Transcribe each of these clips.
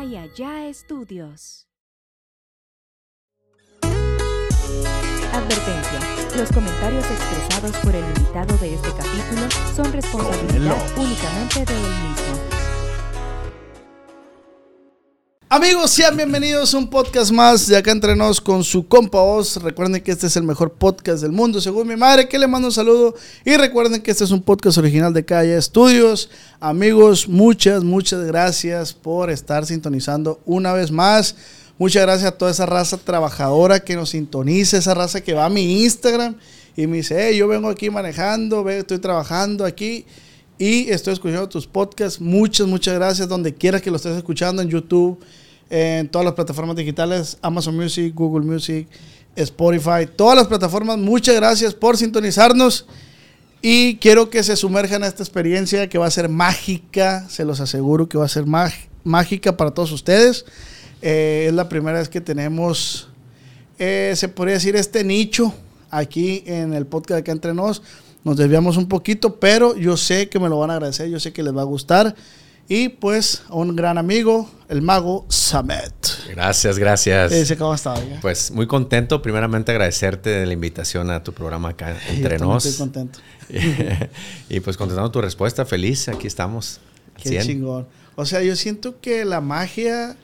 Calla Ya Estudios. Advertencia. Los comentarios expresados por el invitado de este capítulo son responsabilidad únicamente de él mismo. Amigos, sean bienvenidos a un podcast más de acá entre nos con su compa. Recuerden que este es el mejor podcast del mundo, según mi madre, que le mando un saludo. Y recuerden que este es un podcast original de Calle Estudios. Amigos, muchas, muchas gracias por estar sintonizando una vez más. Muchas gracias a toda esa raza trabajadora que nos sintoniza, esa raza que va a mi Instagram y me dice, hey, yo vengo aquí manejando, estoy trabajando aquí y estoy escuchando tus podcasts. Muchas, muchas gracias. Donde quieras que lo estés escuchando, en YouTube, en todas las plataformas digitales, Amazon Music, Google Music, Spotify, todas las plataformas. Muchas gracias por sintonizarnos. Y quiero que se sumerjan a esta experiencia que va a ser mágica, se los aseguro que va a ser mágica para todos ustedes. Eh, es la primera vez que tenemos, eh, se podría decir, este nicho aquí en el podcast de acá entre nos nos desviamos un poquito, pero yo sé que me lo van a agradecer, yo sé que les va a gustar. Y pues un gran amigo, el mago Samet. Gracias, gracias. Ese ¿Cómo está? Pues muy contento. Primeramente agradecerte de la invitación a tu programa acá entre yo nos. Estoy contento. y pues contestando tu respuesta, feliz, aquí estamos. Qué chingón. O sea, yo siento que la magia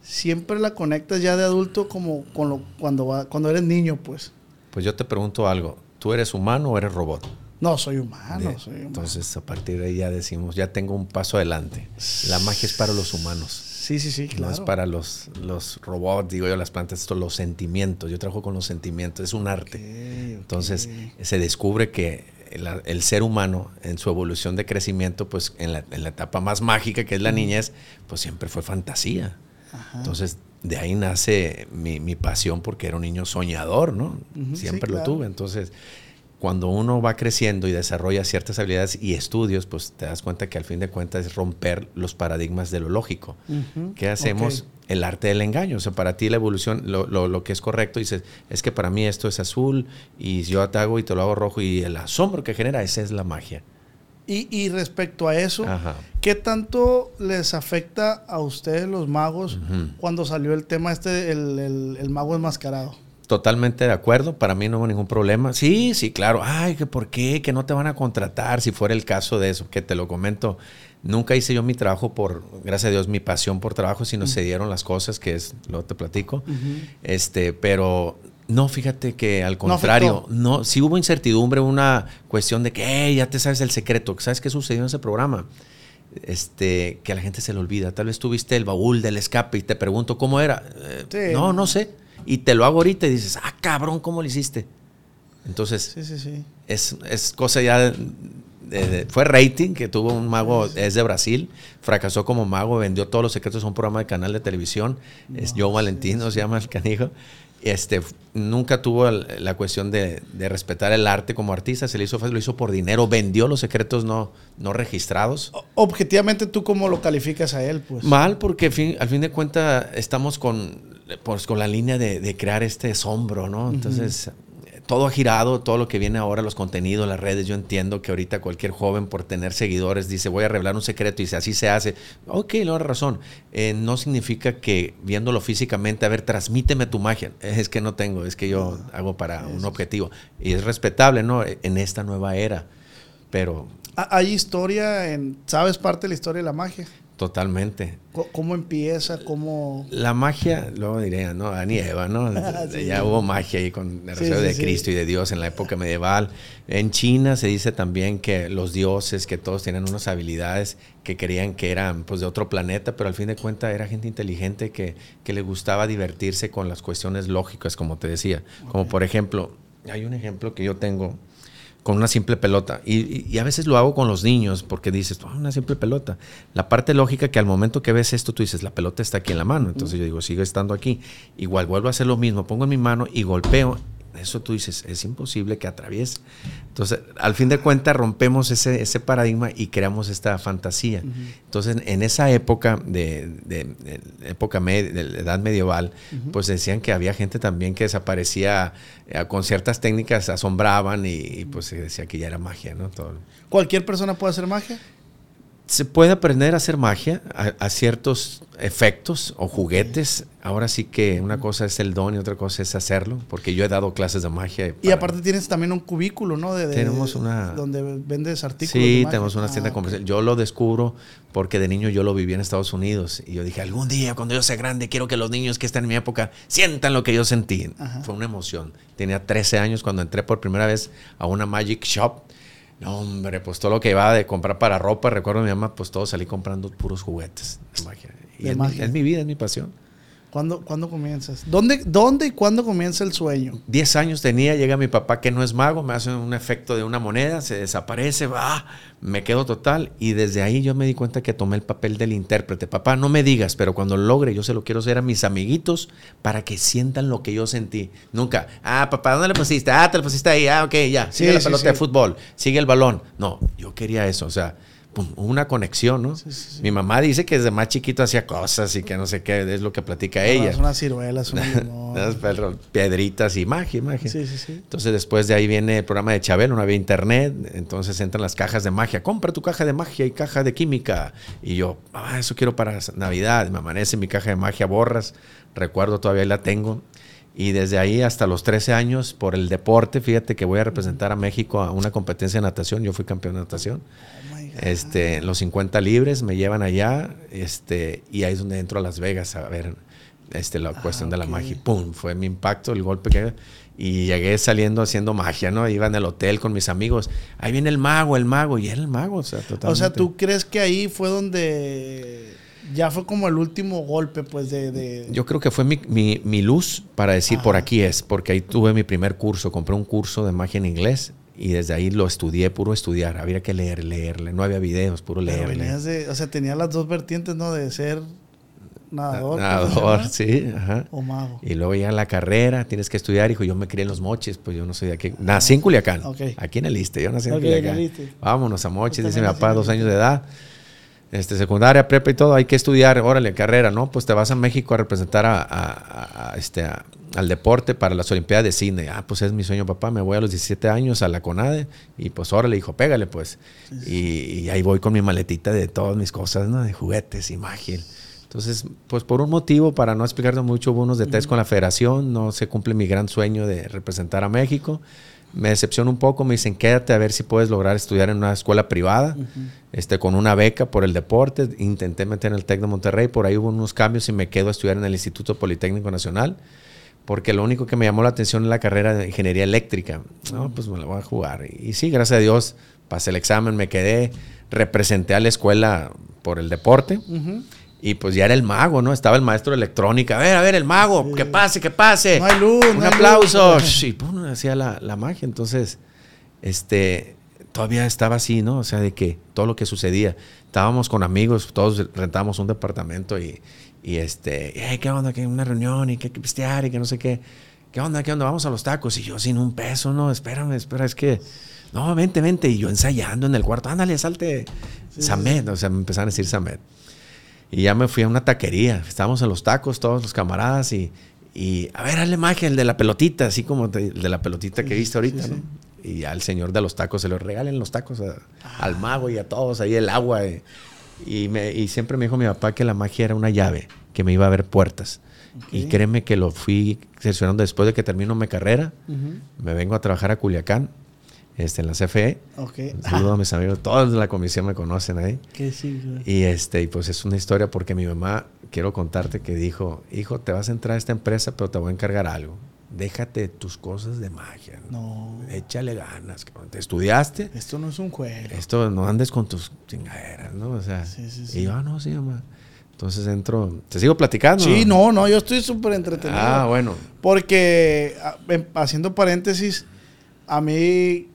siempre la conectas ya de adulto como con lo, cuando, cuando eres niño, pues. Pues yo te pregunto algo. ¿Tú eres humano o eres robot? No, soy humano, soy humano. Entonces, a partir de ahí ya decimos, ya tengo un paso adelante. La magia es para los humanos. Sí, sí, sí, claro. No es para los, los robots, digo yo, las plantas, esto, los sentimientos. Yo trabajo con los sentimientos, es un arte. Entonces, se descubre que el, ser humano, en su evolución de crecimiento, pues en la, etapa más mágica, que es la niñez, pues siempre fue fantasía. Entonces, de ahí nace mi, mi, pasión porque era un niño soñador, ¿no? Siempre lo tuve. Entonces, cuando uno va creciendo y desarrolla ciertas habilidades y estudios, pues te das cuenta que al fin de cuentas es romper los paradigmas de lo lógico. ¿Qué hacemos? El arte del engaño. O sea, para ti la evolución, lo, lo, lo, que es correcto, dices, es que para mí esto es azul y yo te hago y te lo hago rojo y el asombro que genera, esa es la magia. Y, respecto a eso, ¿qué tanto les afecta a ustedes los magos cuando salió el tema este, el, el, mago enmascarado? Totalmente de acuerdo, para mí no hubo ningún problema. Sí, sí, claro. Ay, que por qué, que no te van a contratar si fuera el caso de eso, que te lo comento. Nunca hice yo mi trabajo por, gracias a Dios, mi pasión por trabajo, sino se dieron las cosas, que es lo que te platico. Este, pero no, fíjate que al contrario, no, sí hubo incertidumbre, una cuestión de que ya te sabes el secreto, ¿sabes qué sucedió en ese programa? Este, que a la gente se le olvida. Tal vez tuviste el baúl del escape y te pregunto cómo era. Eh, no, no sé. Y te lo hago ahorita y dices, ah, cabrón, ¿cómo lo hiciste? Entonces, sí, sí, sí. Es, es cosa ya fue rating que tuvo un mago, es de Brasil, fracasó como mago, vendió todos los secretos a un programa de canal de televisión. es Joe Valentino, se llama el canijo este, nunca tuvo la cuestión de, respetar el arte como artista, se le hizo lo hizo por dinero, vendió los secretos no, no registrados. Objetivamente, ¿tú cómo lo calificas a él? Pues? Mal, porque al fin de cuentas estamos con, pues, con la línea de, crear este asombro, ¿no? Entonces, todo ha girado, todo lo que viene ahora, los contenidos, las redes. Yo entiendo que ahorita cualquier joven por tener seguidores dice voy a revelar un secreto y si así se hace. Ok, no hay razón. Eh, no significa que viéndolo físicamente, a ver, transmíteme tu magia. Es que no tengo, es que yo hago para un objetivo. Y es respetable, ¿no? En esta nueva era. Pero... Hay historia, en, ¿sabes parte de la historia de la magia? Totalmente. ¿Cómo empieza? ¿Cómo...? La magia, luego diría, ¿no? Ani Eva, ¿no? Ya hubo magia ahí con el sí, de Cristo y de Dios en la época medieval. En China se dice también que los dioses, que todos tienen unas habilidades que creían que eran pues de otro planeta, pero al fin de cuentas era gente inteligente que, que le gustaba divertirse con las cuestiones lógicas, como te decía. Como por ejemplo, hay un ejemplo que yo tengo con una simple pelota. Y, a veces lo hago con los niños porque dices, oh, una simple pelota. La parte lógica que al momento que ves esto, tú dices, la pelota está aquí en la mano. Entonces yo digo, sigue estando aquí. Igual vuelvo a hacer lo mismo, pongo en mi mano y golpeo eso tú dices, es imposible que atraviese. Entonces, al fin de cuentas, rompemos ese, ese paradigma y creamos esta fantasía. Entonces, en esa época de, de, época de la edad medieval, pues decían que había gente también que desaparecía eh, con ciertas técnicas, asombraban y, pues se decía que ya era magia, ¿no? Todo. ¿Cualquier persona puede hacer magia? Se puede aprender a hacer magia, a, a ciertos efectos o juguetes. Ahora sí que una cosa es el don y otra cosa es hacerlo, porque yo he dado clases de magia. Y aparte tienes también un cubículo, ¿no? De, de- Tenemos una- Donde vendes artículos. Sí, de magia. tenemos una tienda Ah, comercial. Yo lo descubro porque de niño yo lo viví en Estados Unidos y yo dije, algún día cuando yo sea grande quiero que los niños que están en mi época sientan lo que yo sentí. Ajá. Fue una emoción. Tenía 13 años cuando entré por primera vez a una Magic Shop. No, hombre, pues todo lo que iba de comprar para ropa, recuerdo a mi mamá, pues todo salí comprando puros juguetes de magia. Y es, magia. Mi, es mi vida, es mi pasión. ¿Cuándo, cuándo comienzas? ¿Dónde, ¿Dónde y cuándo comienza el sueño? 10 años tenía, llega mi papá que no es mago, me hace un efecto de una moneda, se desaparece, va, me quedo total. Y desde ahí yo me di cuenta que tomé el papel del intérprete. Papá, no me digas, pero cuando lo logre, yo se lo quiero hacer a mis amiguitos para que sientan lo que yo sentí. Nunca, ah, papá, ¿dónde le pusiste? Ah, te lo pusiste ahí, ah, ok, ya. Sigue Sí, la sí, pelota sí. de fútbol, sigue el balón. No, yo quería eso, o sea. Pum, una conexión, ¿no? Sí, sí, sí. Mi mamá dice que desde más chiquito hacía cosas y que no sé qué, es lo que platica ella. Es unas ciruelas. Unas piedritas y magia, magia. Sí, sí, sí. Entonces después de ahí viene el programa de Chabelo, no había internet, entonces entran las cajas de magia, compra tu caja de magia y caja de química. Y yo, ah, eso quiero para Navidad, me amanece mi caja de magia, borras, recuerdo todavía la tengo. Y desde ahí hasta los 13 años, por el deporte, fíjate que voy a representar a México a una competencia de natación, yo fui campeón de natación. Oh. Este, los 50 libres me llevan allá, este, y ahí es donde entro a Las Vegas a ver este, la cuestión de la Ah, magia. ¡Pum! Fue mi impacto, el golpe que... Y llegué saliendo haciendo magia, ¿no? Iba en el hotel con mis amigos. Ahí viene el mago, el mago. Y era el mago, o sea, totalmente. O sea, ¿tú crees que ahí fue donde ya fue como el último golpe, pues, de... de- Yo creo que fue mi, mi- mi luz para decir por Ajá. aquí es, porque ahí tuve mi primer curso, compré un curso de magia en inglés y desde ahí lo estudié, puro estudiar. Había que leer, leerle. No había videos, puro leerle. venías de... O sea, tenía las dos vertientes, ¿no? De ser nadador. Nadador, sí, ajá. O mago. Y luego ya la carrera, tienes que estudiar, hijo. Yo me crié en los moches, pues yo no soy de aquí. Nací en Culiacán. Ok. Aquí en el Iste, yo nací en Ok, Culiacán. en. Vámonos a moches, dice mi papá, dos años de edad. Este, secundaria, prepa y todo, hay que estudiar, órale, carrera, ¿no? Pues te vas a México a representar a, a- a- a, este, a- al deporte para las Olimpiadas de Cine. Ah, pues es mi sueño, papá. Me voy a los 17 años a la CONADE y pues órale, hijo, pégale, pues. Y, y ahí voy con mi maletita de todas mis cosas, ¿no? De juguetes y magia. Entonces, pues por un motivo, para no explicarte mucho, hubo unos detalles con la federación, no se cumple mi gran sueño de representar a México. Me decepciona un poco, me dicen, quédate a ver si puedes lograr estudiar en una escuela privada, este, con una beca por el deporte. Intenté meter en el TEC de Monterrey, por ahí hubo unos cambios y me quedo a estudiar en el Instituto Politécnico Nacional, porque lo único que me llamó la atención es la carrera de ingeniería eléctrica. No, pues me la voy a jugar. Y sí, gracias a Dios, pasé el examen, me quedé, representé a la escuela por el deporte. Y pues ya era el mago, ¿no? Estaba el maestro de electrónica. A ver, a ver, el mago, que pase, que pase. No hay luz, Un no hay aplauso. luz. Y pum, hacía la, la magia. Entonces, este, todavía estaba así, ¿no? O sea, de que todo lo que sucedía. Estábamos con amigos, todos rentábamos un departamento y, y este, "Hey, ¿qué onda? Que una reunión y que hay que pistear y que no sé qué. ¿Qué onda? ¿Qué onda? Vamos a los tacos. Y yo sin un peso, no, espérame, espera, es que. No, vente, vente. Y yo ensayando en el cuarto, ándale, salte. Samed, o sea, me empezaron a decir Samed. Y ya me fui a una taquería. Estábamos en los tacos, todos los camaradas, y, y a ver, hazle magia, el de la pelotita, así como te- el de la pelotita que Sí, viste ahorita, sí, ¿no? Y ya al señor de los tacos se lo regalen los tacos a- al mago y a todos, ahí el agua. eh. Y, me, y siempre me dijo mi papá que la magia era una llave, que me iba a abrir puertas. Y créeme que lo fui seleccionando después de que termino mi carrera. Me vengo a trabajar a Culiacán, este, en la CFE. Ok. Un saludo a mis amigos, todos de la comisión me conocen ahí. Que sí, güey. Y este, y pues es una historia porque mi mamá, quiero contarte que dijo, hijo, te vas a entrar a esta empresa, pero te voy a encargar algo. Déjate tus cosas de magia. No. Échale ganas. Te estudiaste. Esto no es un juego. Esto no andes con tus chingaderas, ¿no? O sea, Sí, sí, sí. y yo, ah, no, sí, mamá. Entonces entro, te sigo platicando. Sí, no, no, yo estoy súper entretenido. Ah, bueno. Porque, haciendo paréntesis, a mí,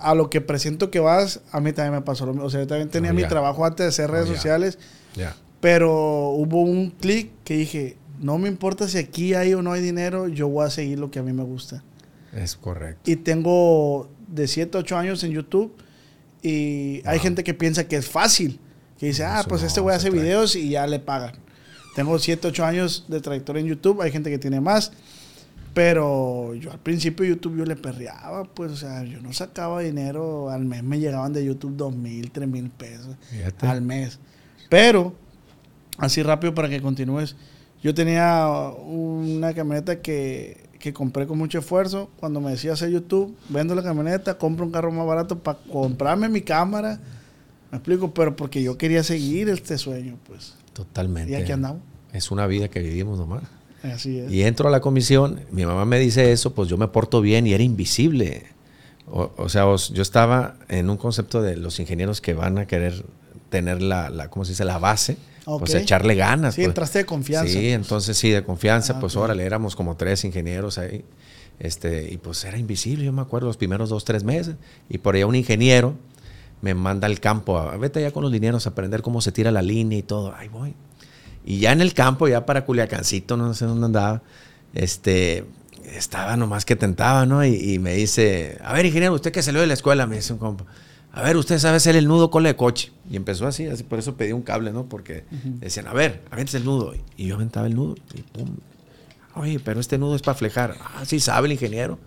a, lo que presiento que vas, a mí también me pasó lo mismo. O sea, yo también tenía Oh, mi trabajo antes de hacer redes sociales, Ya. pero hubo un clic que dije, no me importa si aquí hay o no hay dinero, yo voy a seguir lo que a mí me gusta. Es correcto. Y tengo de 7 a 8 años en YouTube y hay gente que piensa que es fácil. Que dice, ah, Eso pues no, este güey hace trae. videos y ya le pagan. Tengo 7, 8 años de trayectoria en YouTube, hay gente que tiene más. Pero yo al principio YouTube yo le perreaba, pues, o sea, yo no sacaba dinero, al mes me llegaban de YouTube dos mil, tres mil pesos Fíjate. al mes. Pero, así rápido para que continúes, yo tenía una camioneta que, que compré con mucho esfuerzo. Cuando me decía hacer YouTube, vendo la camioneta, compro un carro más barato para comprarme mi cámara. Me explico, pero porque yo quería seguir este sueño, pues. Totalmente. Y aquí andamos. Es una vida que vivimos nomás. Así es. Y entro a la comisión, mi mamá me dice eso, pues yo me porto bien y era invisible. O, o sea, os- yo estaba en un concepto de los ingenieros que van a querer tener la, la ¿cómo se dice? La base, pues echarle ganas. Sí, pues. entraste de confianza. Sí, entonces sí, de confianza, Ah, pues ok. órale, éramos como tres ingenieros ahí. Este, y pues era invisible, yo me acuerdo, los primeros dos, tres meses. Y por allá un ingeniero me manda al campo, a, vete allá con los linieros a aprender cómo se tira la línea y todo. Ahí voy. Y ya en el campo, ya para Culiacancito, no sé dónde andaba, este, estaba nomás que tentaba, ¿no? Y, y me dice, a ver, ingeniero, usted que salió de la escuela, me dice un compa, a ver, usted sabe hacer el nudo cola de coche. Y empezó así, así por eso pedí un cable, ¿no? Porque decían, a ver, avientes el nudo. Y yo aventaba el nudo y pum. Oye, pero este nudo es para flejar. Ah, sí sabe el ingeniero.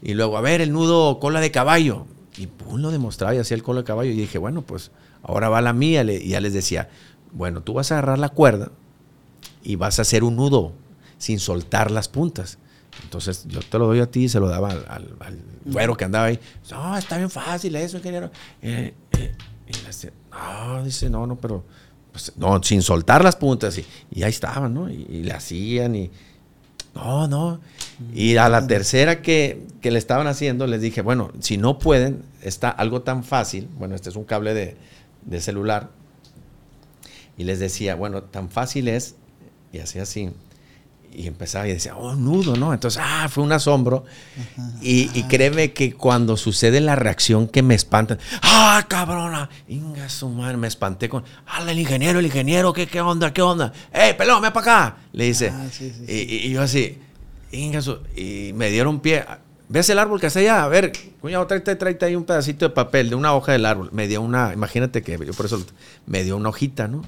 Y luego, a ver, el nudo cola de caballo. Y pum, lo demostraba y hacía el cola de caballo. Y dije, bueno, pues ahora va la mía. Y ya les decía, bueno, tú vas a agarrar la cuerda y vas a hacer un nudo sin soltar las puntas. Entonces yo te lo doy a ti y se lo daba al, al, al güero que andaba ahí. No, está bien fácil eso, ingeniero. Eh, eh, y no, dice, no, no, pero pues, no, sin soltar las puntas. Y, y ahí estaban, ¿no? Y, y le hacían y... No, no. Y a la tercera que, que le estaban haciendo, les dije, bueno, si no pueden, está algo tan fácil. Bueno, este es un cable de, de celular. Y les decía, bueno, tan fácil es. Y hacía así. Y empezaba y decía, oh, nudo, ¿no? Entonces, ah, fue un asombro. Y, y créeme que cuando sucede la reacción que me espanta, ¡ah, cabrona! Inga su madre, me espanté con, ¡ah, el ingeniero, el ingeniero! ¿Qué, qué onda, qué onda? ¡Ey, pelón, ven para acá! Le dice. Ah, sí, sí, y, y- y yo así, Inga su- Y me dieron pie. ¿Ves el árbol que está allá? A ver, cuñado, tráete, tráete ahí un pedacito de papel, de una hoja del árbol. Me dio una, imagínate que yo por eso me dio una hojita, ¿no?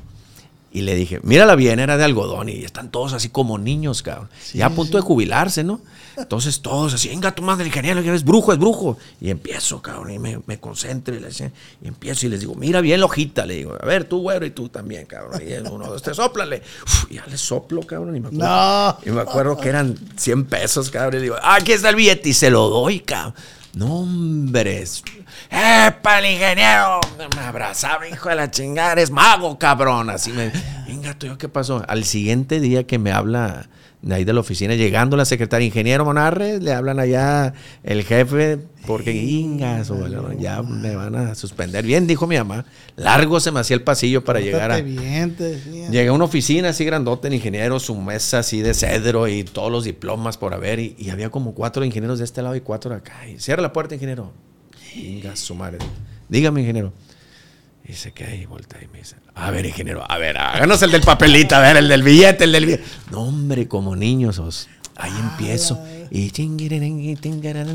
Y le dije, mírala bien, era de algodón y están todos así como niños, cabrón. ya a punto de jubilarse, ¿no? Entonces todos así, venga tu madre, ingeniero, es brujo, es brujo. Y empiezo, cabrón, y me, me concentro y, le decía- y empiezo y les digo, mira bien la hojita, le digo, a ver, tú, güero, y tú también, cabrón. Y uno, dos, tres, soplale. Uf, y ya le soplo, cabrón, y me acuerdo. No. Y me acuerdo que eran 100 pesos, cabrón. Y digo, ah, aquí está el billete y se lo doy, cabrón. No, hombre. ¡Epa, el ingeniero! Me abrazaba, hijo de la chingada, eres mago, cabrón. Así me. Venga, ¿tú qué pasó? Al siguiente día que me habla de ahí de la oficina, llegando la secretaria, ingeniero Monarre, le hablan allá el jefe, porque ingas, bueno, ya me van a suspender. Bien, dijo mi mamá. Largo se me hacía el pasillo para llegar a. Bien. Llegué a una oficina así grandote de ingeniero, su mesa así de cedro y todos los diplomas por haber. Y, y había como cuatro ingenieros de este lado y cuatro de acá. Y cierra la puerta, ingeniero. Venga, su madre. Dígame, ingeniero. Y se queda y voltea y me dice, a ver, ingeniero, a ver, háganos el del papelito, a ver, el del billete, el del billete. No, hombre, como niños, os. Ahí empiezo. Y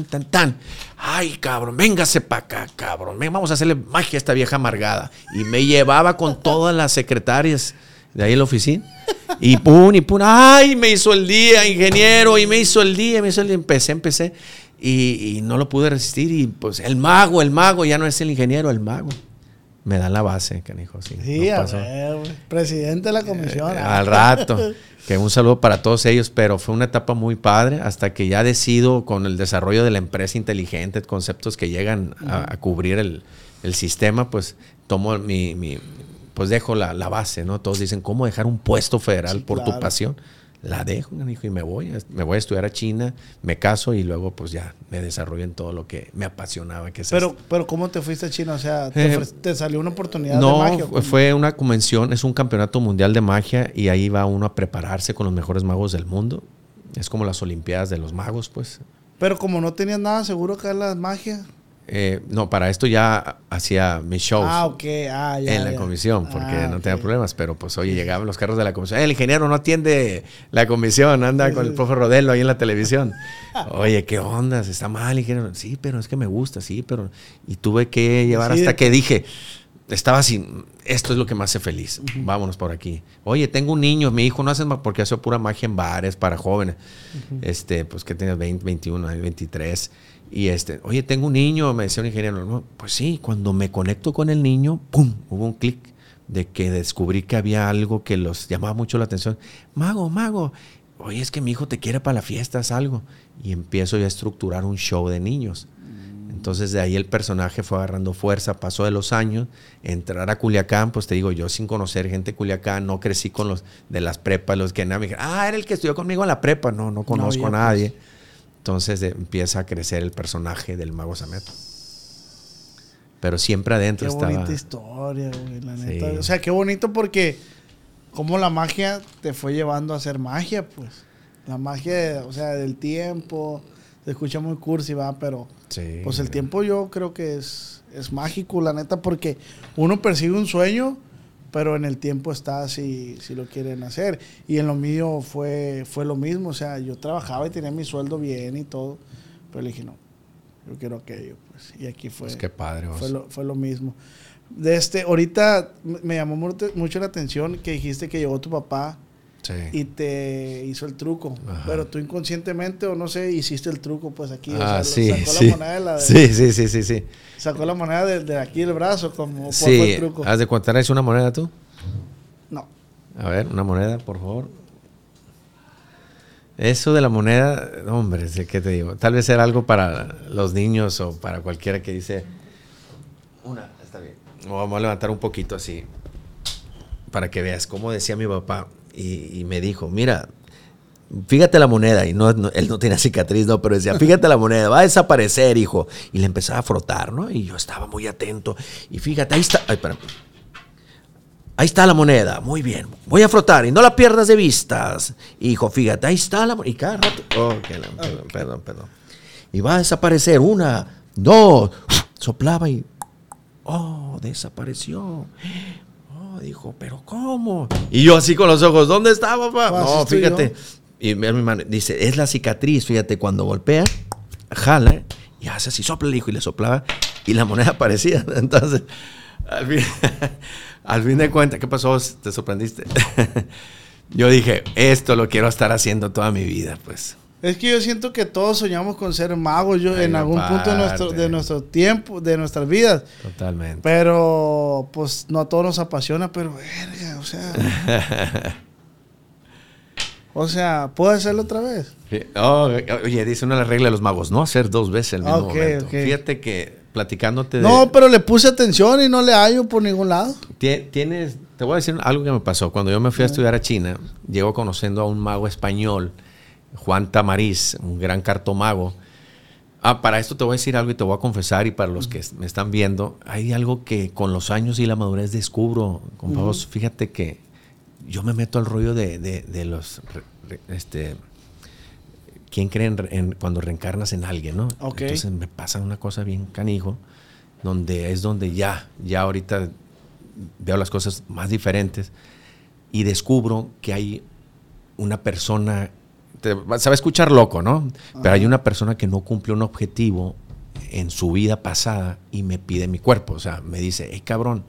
tan, tan. Ay, cabrón, véngase para acá, cabrón. Vamos a hacerle magia a esta vieja amargada. Y me llevaba con todas las secretarias de ahí en la oficina. Y pum, y pum. Ay, me hizo el día, ingeniero. Y me hizo el día, me hizo el día. Empecé, empecé. Y, y no lo pude resistir. Y pues el mago, el mago, ya no es el ingeniero, el mago. Me dan la base, canijo. Sí, Sí, no a ver, presidente de la comisión. Eh, al rato. Que un saludo para todos ellos, pero fue una etapa muy padre hasta que ya decido con el desarrollo de la empresa inteligente, conceptos que llegan a, a cubrir el, el sistema, pues tomo mi, mi- pues dejo la, la base, ¿no? Todos dicen, ¿cómo dejar un puesto federal Sí, por tu pasión? La dejo, hijo, y me voy, me voy a estudiar a China, me caso y luego pues ya me desarrollo en todo lo que me apasionaba, que es Pero, esto. pero ¿cómo te fuiste a China? O sea, ¿te, Eh, te salió una oportunidad No, de magia? o fue- una convención, es un campeonato mundial de magia y ahí va uno a prepararse con los mejores magos del mundo. Es como las Olimpiadas de los magos, pues. Pero como no tenías nada seguro acá en la magia. Eh, no, para esto ya hacía mis shows Ah. Ah, ya. en la ya. comisión, porque Ah, no tenía problemas, pero pues oye, llegaban los carros de la comisión. "Eh, el ingeniero no atiende la comisión, anda con el profe Rodelo ahí en la televisión. Oye, ¿qué onda? ¿Está mal, ingeniero? Sí, pero es que me gusta, sí, pero... Y tuve que llevar Sí, hasta de- que dije, estaba así, esto es lo que me hace feliz, vámonos por aquí. Oye, tengo un niño, mi hijo no hace más porque hace pura magia en bares para jóvenes, este, pues que tienes 20, 21, 23. Y este, oye, tengo un niño, me decía un ingeniero, no, pues sí, cuando me conecto con el niño, ¡pum! Hubo un clic de que descubrí que había algo que los llamaba mucho la atención. Mago, mago, oye, es que mi hijo te quiere para la fiesta, es algo. Y empiezo ya a estructurar un show de niños. Entonces de ahí el personaje fue agarrando fuerza, pasó de los años, entrar a Culiacán, pues te digo, yo sin conocer gente de Culiacán, no crecí con los de las prepas, los que nada, me dijeron, ah, era el que estudió conmigo en la prepa, no, no conozco a nadie. Pues. Entonces empieza a crecer el personaje del mago Samet. Pero siempre adentro estaba. Qué bonita historia, güey, la neta. O sea, qué bonito porque como la magia te fue llevando a hacer magia, pues. La magia, o sea, del tiempo. Se escucha muy cursi, va, pero pues el tiempo yo creo que es, es mágico, la neta, porque uno persigue un sueño, pero en el tiempo está si, si lo quieren hacer. Y en lo mío fue, fue lo mismo, o sea, yo trabajaba y tenía mi sueldo bien y todo, pero le dije, no, yo quiero aquello, pues. Y aquí fue. Pues qué padre, fue lo, fue lo mismo. De este, ahorita me llamó mucho la atención que dijiste que llegó tu papá y te hizo el truco. Pero tú inconscientemente o no sé, hiciste el truco pues aquí. Ah, sí, sacó sí. la moneda de la sí, sí, sí, sí, sí. Sacó la moneda de, aquí el brazo como sí. fue el truco. ¿Has de contar eso una moneda tú? No. A ver, una moneda, por favor. Eso de la moneda, hombre, ¿qué te digo? Tal vez era algo para los niños o para cualquiera que dice, una, está bien. Vamos a levantar un poquito así, para que veas, como decía mi papá, y, me dijo, mira, fíjate la moneda, y no, él no tenía cicatriz, no, pero decía, fíjate la moneda, va a desaparecer, hijo. Y le empezaba a frotar, ¿no? Y yo estaba muy atento. Y fíjate, ahí está, ay, espérame. Ahí está la moneda, muy bien. Voy a frotar y no la pierdas de vistas. Hijo, fíjate, ahí está la moneda. Y cada rato. Oh, perdón, perdón, perdón. Y va a desaparecer una, dos. Soplaba y. Oh, desapareció. Dijo, pero ¿cómo? Y yo así con los ojos, ¿dónde está, papá? no, fíjate. Y mi hermano dice, es la cicatriz, fíjate, cuando golpea, jala y hace así, sopla el hijo y le soplaba y la moneda aparecía. Entonces, al fin. al fin de cuentas, ¿qué pasó? ¿Te sorprendiste? yo dije, esto lo quiero estar haciendo toda mi vida, pues. Es que yo siento que todos soñamos con ser magos yo, en algún punto de nuestro, de nuestro tiempo, de nuestras vidas. Totalmente. Pero, pues, no a todos nos apasiona, pero, verga, o sea. o sea, ¿puedo hacerlo otra vez? Oh, oye, dice una de las reglas de los magos, no hacer dos veces el mismo momento. Fíjate que platicándote No, pero le puse atención y no le hallo por ningún lado. Tienes, te voy a decir algo que me pasó. Cuando yo me fui a estudiar a China, llego conociendo a un mago español, Juan Tamariz, un gran cartomago. Ah, para esto te voy a decir algo y te voy a confesar, y para los que me están viendo, hay algo que con los años y la madurez descubro, Fíjate que yo me meto al rollo de, de los este, ¿quién cree en, cuando reencarnas en alguien, no? Entonces me pasa una cosa bien canijo, donde es donde ya, ya ahorita veo las cosas más diferentes y descubro que hay una persona, te, sabe escuchar loco, ¿no? Pero hay una persona que no cumple un objetivo en su vida pasada y me pide mi cuerpo, o sea, me dice, hey cabrón,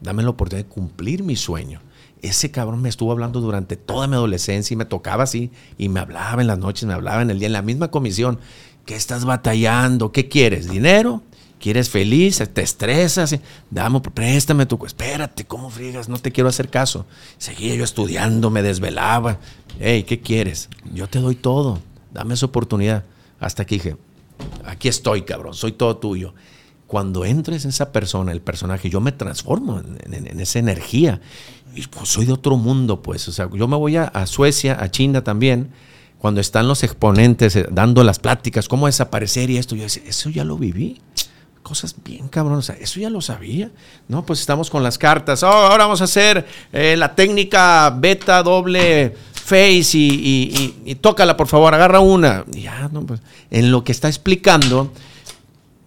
dame la oportunidad de cumplir mi sueño ese cabrón me estuvo hablando durante toda mi adolescencia y me tocaba así y me hablaba en las noches, me hablaba en el día, en la misma comisión. ¿Qué estás batallando? ¿Qué quieres? ¿Dinero? ¿Quieres feliz? ¿Te estresas? Dame, préstame tu... Espérate, ¿cómo friegas? No te quiero hacer caso. Seguía yo estudiando, me desvelaba. Hey, ¿qué quieres? Yo te doy todo. Dame esa oportunidad. Hasta que dije, aquí estoy, cabrón, soy todo tuyo cuando entres en esa persona, el personaje, yo me transformo en, esa energía. Y pues soy de otro mundo, pues. O sea, yo me voy a, Suecia, a China también, cuando están los exponentes eh, dando las pláticas, cómo desaparecer y esto. Yo decía, eso ya lo viví. Cosas bien cabrón, o sea, eso ya lo sabía. No, pues estamos con las cartas. Oh, ahora vamos a hacer eh, la técnica beta doble face y, y, tócala, por favor, agarra una. ya, no, pues, en lo que está explicando,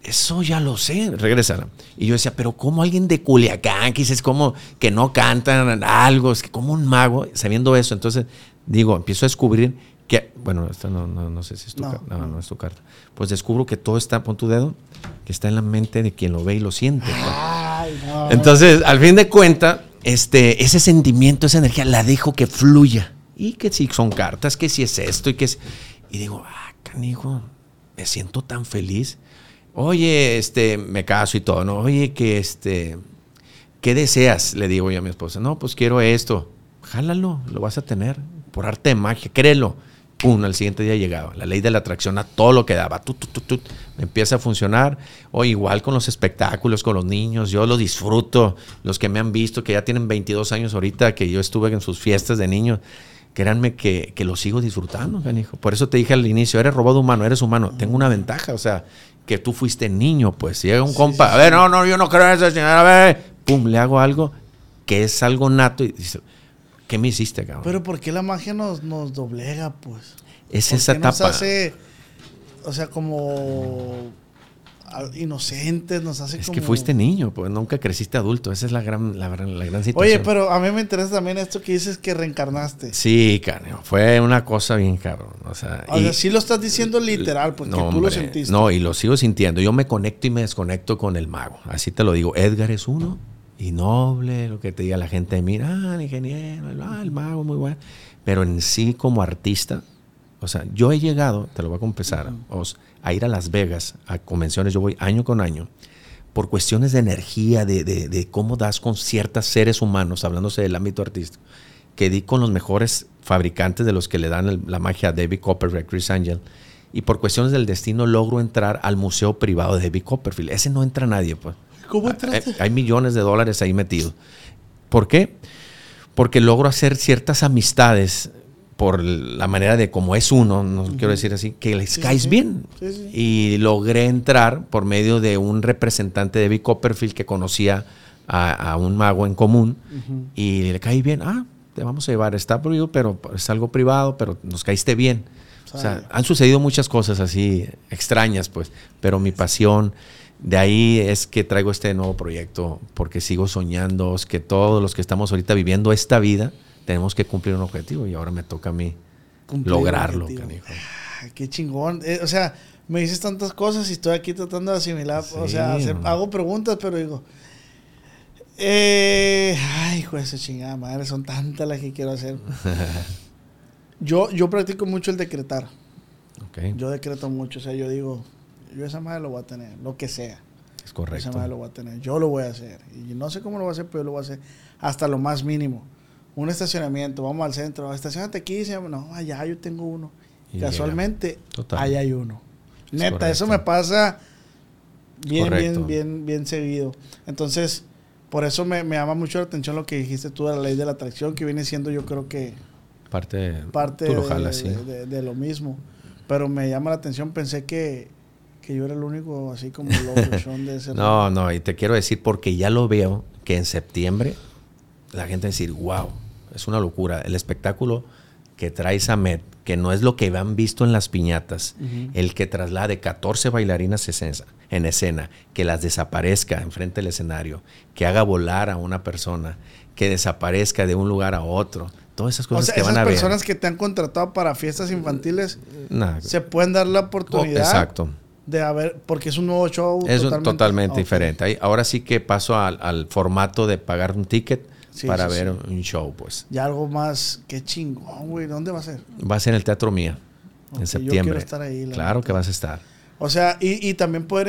eso ya lo sé, regresaron. Y yo decía, pero ¿cómo alguien de Culiacán, que dices, como que no cantan algo, es que como un mago, sabiendo eso? Entonces, digo, empiezo a descubrir bueno, esto no, no, sé si es tu carta, no, no es tu carta. Pues descubro que todo está, pon tu dedo, que está en la mente de quien lo ve y lo siente. Ah, Ay, no. Entonces, al fin de cuentas, este, ese sentimiento, esa energía, la dejo que fluya. Y que si son cartas, que si es esto y que es... Y digo, ah, canijo, me siento tan feliz. Oye, este, me caso y todo, ¿no? Oye, que este, ¿qué deseas? Le digo yo a mi esposa. No, pues quiero esto. Jálalo, lo vas a tener. Por arte de magia, créelo. Pum, al siguiente día llegaba. La ley de la atracción a todo lo que daba. Tut, tut, tut, tut. empieza a funcionar. O igual con los espectáculos, con los niños. Yo lo disfruto. Los que me han visto, que ya tienen 22 años ahorita, que yo estuve en sus fiestas de niños. Créanme que, que lo sigo disfrutando, canijo. Por eso te dije al inicio, eres robado humano, eres humano. Tengo una ventaja, o sea, que tú fuiste niño, pues. Si llega un compa, a ver, no, no, yo no creo en eso, señora, a ver. Pum, le hago algo que es algo nato y dice, ¿qué me hiciste, cabrón? Pero ¿por qué la magia nos, nos doblega, pues? es ¿Por esa qué nos etapa. hace, o sea, como inocentes, nos hace Es como... que fuiste niño, pues nunca creciste adulto. Esa es la gran, la, gran- la gran Oye, situación. pero a mí me interesa también esto que dices que reencarnaste. Sí, canijo, fue una cosa bien cabrón. O sea, O y- sea, sí lo estás diciendo literal, porque No, tú lo sentiste. No, y lo sigo sintiendo. Yo me conecto y me desconecto con el mago. Así te lo digo. Edgar es uno y noble, lo que te diga la gente de mí, ah, el ingeniero, el, ah, el mago, muy bueno. Pero en sí, como artista, o sea, yo he llegado, te lo voy a confesar, Os, a ir a Las Vegas, a convenciones, yo voy año con año, por cuestiones de energía, de, de- de cómo das con ciertos seres humanos, hablándose del ámbito artístico, que di con los mejores fabricantes de los que le dan el- la magia a David Copperfield, Chris Angel, y por cuestiones del destino logro entrar al museo privado de David Copperfield. Ese no entra nadie, pues. ¿Cómo Hay, entraste? hay millones de dólares ahí metidos. ¿Por qué? Porque logro hacer ciertas amistades por la manera de cómo es uno, no quiero decir así, que les Sí, caes sí. bien. Sí. Y logré entrar por medio de un representante de David Copperfield que conocía a, a un mago en común y le caí bien. Ah, te vamos a llevar, está prohibido, pero es algo privado, pero nos caíste bien. O sea, han sucedido muchas cosas así extrañas, pues, pero mi pasión de ahí es que traigo este nuevo proyecto, porque sigo soñando, es que todos los que estamos ahorita viviendo esta vida tenemos que cumplir un objetivo y ahora me toca a mí Cumplir lograrlo, canijo. Ay, qué chingón. Eh, o sea, me dices tantas cosas y estoy aquí tratando de asimilar. o sea, hacer- hago preguntas, pero digo. Eh, ay, hijo de esa chingada madre, son tantas las que quiero hacer. yo, yo practico mucho el decretar. Yo decreto mucho. O sea, yo digo, yo esa madre lo voy a tener, lo que sea. es Esa correcto. madre lo voy a tener. Yo lo voy a hacer. Y no sé cómo lo voy a hacer, pero yo lo voy a hacer hasta lo más mínimo. Un estacionamiento, vamos al centro, estacionate aquí. se llama- No, allá yo tengo uno. Y Casualmente, allá hay uno. Es Neta, eso me pasa bien, bien, bien, bien seguido. Entonces, por eso me, me llama mucho la atención lo que dijiste tú de la ley de la atracción, que viene siendo yo creo que Parte, parte tú lo de, jalas, sí. de- de- de lo mismo. Pero me llama la atención, pensé que, que yo era el único así como locochón de ese No, no, y te quiero decir porque ya lo veo que en septiembre la gente va a decir, wow, es una locura. El espectáculo que trae Samet, que no es lo que han visto en las piñatas, el que traslade 14 bailarinas escena- en escena, que las desaparezca enfrente del escenario, que haga volar a una persona, que desaparezca de un lugar a otro. Todas esas O cosas sea, que esas van a personas ver. que te han contratado para fiestas infantiles Nah, se pueden dar la oh, oportunidad exacto. De haber, porque es un nuevo show. Es un- totalmente, Ok. diferente. Ahí- ahora sí que paso al, al formato de pagar un ticket Sí, para sí, ver sí. un show, pues. Ya algo más, qué chingón, güey. ¿Dónde va a ser? Va a ser en el Teatro Mía, en septiembre. quiero estar ahí, la claro neta. que vas a estar. O sea, y, y también poder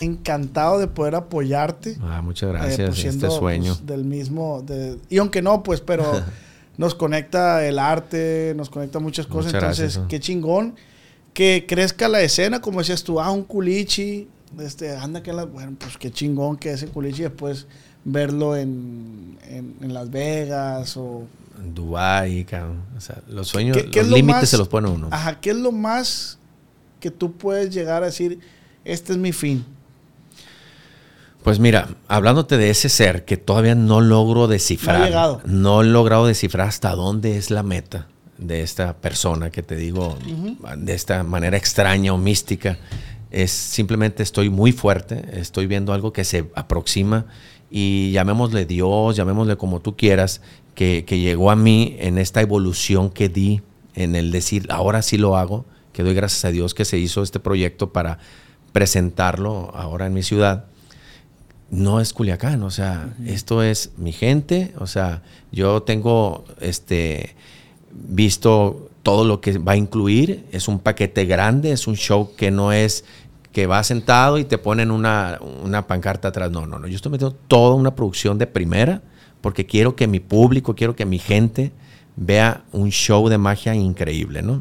Encantado de poder apoyarte. Ah, muchas eh, gracias. pues, este siendo, sueño. pues, del mismo. de- y aunque no, pues, pero nos conecta el arte, nos conecta muchas cosas. Muchas Entonces, gracias, ¿no? qué chingón que crezca la escena, como decías tú, ah, un culichi. Este, anda que la, bueno, pues qué chingón que ese culichi después verlo en, en, en Las Vegas o En Dubái, cabrón. O sea, los sueños, ¿Qué- qué es los lo límites más- se los pone uno. Ajá, ¿qué es lo más que tú puedes llegar a decir, este es mi fin? Pues mira, hablándote de ese ser que todavía no logro descifrar, No he logrado descifrar hasta dónde es la meta de esta persona que te digo de esta manera extraña o mística. Es simplemente estoy muy fuerte, estoy viendo algo que se aproxima y llamémosle Dios, llamémosle como tú quieras, que, que llegó a mí en esta evolución que di, en el decir, ahora sí lo hago, que doy gracias a Dios que se hizo este proyecto para presentarlo ahora en mi ciudad no es Culiacán, o sea, esto es mi gente, o sea, yo tengo este visto todo lo que va a incluir, es un paquete grande, es un show que no es que va sentado y te ponen una, una pancarta atrás, no, no, no, yo estoy metiendo toda una producción de primera porque quiero que mi público, quiero que mi gente vea un show de magia increíble, ¿no?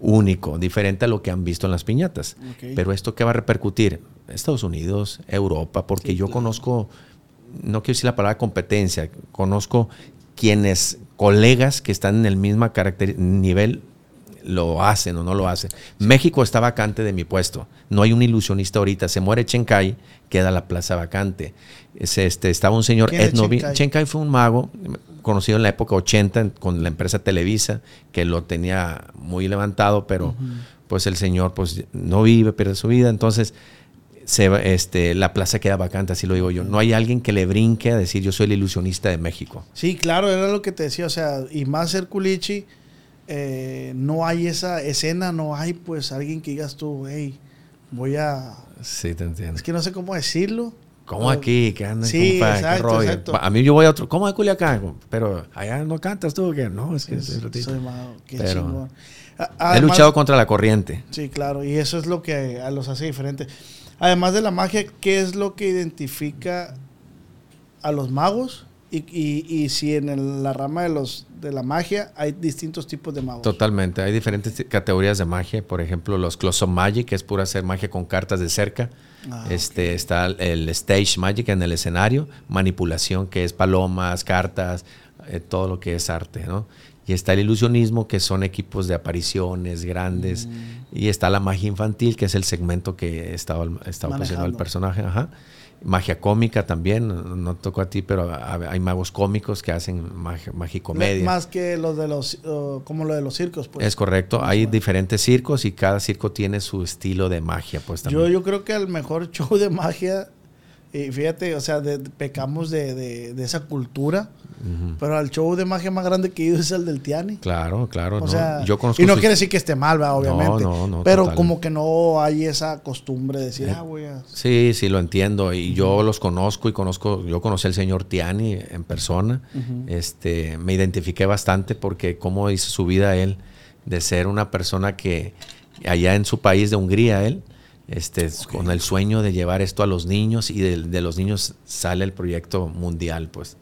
Único, diferente a lo que han visto en las piñatas. Pero esto qué va a repercutir? Estados Unidos, Europa, porque Sí, yo claro. conozco, no quiero decir la palabra competencia, conozco quienes, colegas que están en el mismo nivel, lo hacen o no lo hacen. México está vacante de mi puesto. No hay un ilusionista ahorita. Se muere Chencai, queda la plaza vacante. Es este, estaba un señor ¿Quién es etnovi. Chencai? Chencai fue un mago conocido en la época 80 en- con la empresa Televisa, que lo tenía muy levantado, pero pues el señor pues no vive, pierde su vida. Entonces, se, este, la plaza queda vacante, así lo digo yo. No hay alguien que le brinque a decir yo soy el ilusionista de México. Sí, claro, era lo que te decía, o sea, y más ser culichi, eh, no hay esa escena, no hay pues alguien que digas tú, hey, voy a... Sí, te entiendo. Es que no sé cómo decirlo. ¿Cómo aquí? ¿Qué andan? Sí, compa? ¿Qué exacto, rollo? exacto. A mí yo voy a otro. ¿Cómo de Culiacán? Pero allá no cantas tú, que no, es que Sí, es ratito. soy mago, qué Pero chingón. He luchado contra la corriente. Sí, claro, y eso es lo que a los hace diferentes. Además de la magia, ¿qué es lo que identifica a los magos? Y, y- y si en el- la rama de los de la magia hay distintos tipos de magos. Totalmente. Hay diferentes categorías de magia. Por ejemplo, los Close Up Magic, que es pura hacer magia con cartas de cerca. Ah, este Está el Stage Magic en el escenario. Manipulación, que es palomas, cartas, eh, todo lo que es arte, ¿no? Y está el ilusionismo, que son equipos de apariciones grandes. Mm. Y está la magia infantil, que es el segmento que estaba, estaba el Manejando. personaje. Ajá. Magia cómica también, no tocó a ti, pero ha- hay magos cómicos que hacen magia, magicomedia. Más que los de los, uh, como lo de los circos, pues. Es correcto. Hay diferentes circos y cada circo tiene su estilo de magia, pues también. Yo, yo creo que el mejor show de magia, y fíjate, o sea, de- pecamos de, de- de esa cultura, pero el show de magia más grande que he ido es el del Tiani. Claro, claro. O no. sea, Yo conozco y no sus- quiere decir que esté mal, ¿verdad? obviamente. No, no, no, pero total. como que no hay esa costumbre de decir, Eh, ah, voy a... Sí, sí, lo entiendo. Y yo los conozco y conozco, yo conocí al señor Tiani en persona. este, me identifiqué bastante porque cómo hizo su vida él, de ser una persona que allá en su país de Hungría, él, este, con el sueño de llevar esto a los niños y de, de los niños sale el proyecto mundial, pues.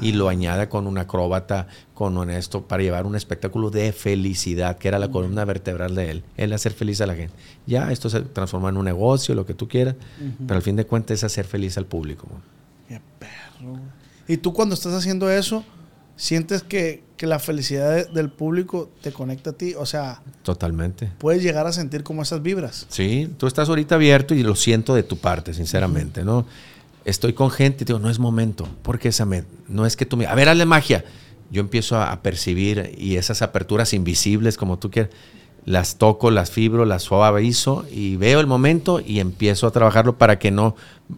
Y lo añade con un acróbata, con un esto, para llevar un espectáculo de felicidad, que era la columna vertebral de él. Él hacer feliz a la gente. Ya esto se transforma en un negocio, lo que tú quieras, pero al fin de cuentas es hacer feliz al público. Qué perro. Y tú cuando estás haciendo eso, sientes que, que la felicidad de- del público te conecta a ti. O sea, Totalmente. puedes llegar a sentir como esas vibras. Sí, tú estás ahorita abierto y lo siento de tu parte, sinceramente, ¿no? Estoy con gente y digo, no es momento, porque esa me, no es que tú me, a ver, hazle magia. Yo empiezo a, a percibir y esas aperturas invisibles, como tú quieras, las toco, las fibro, las suavizo y veo el momento y empiezo a trabajarlo para que no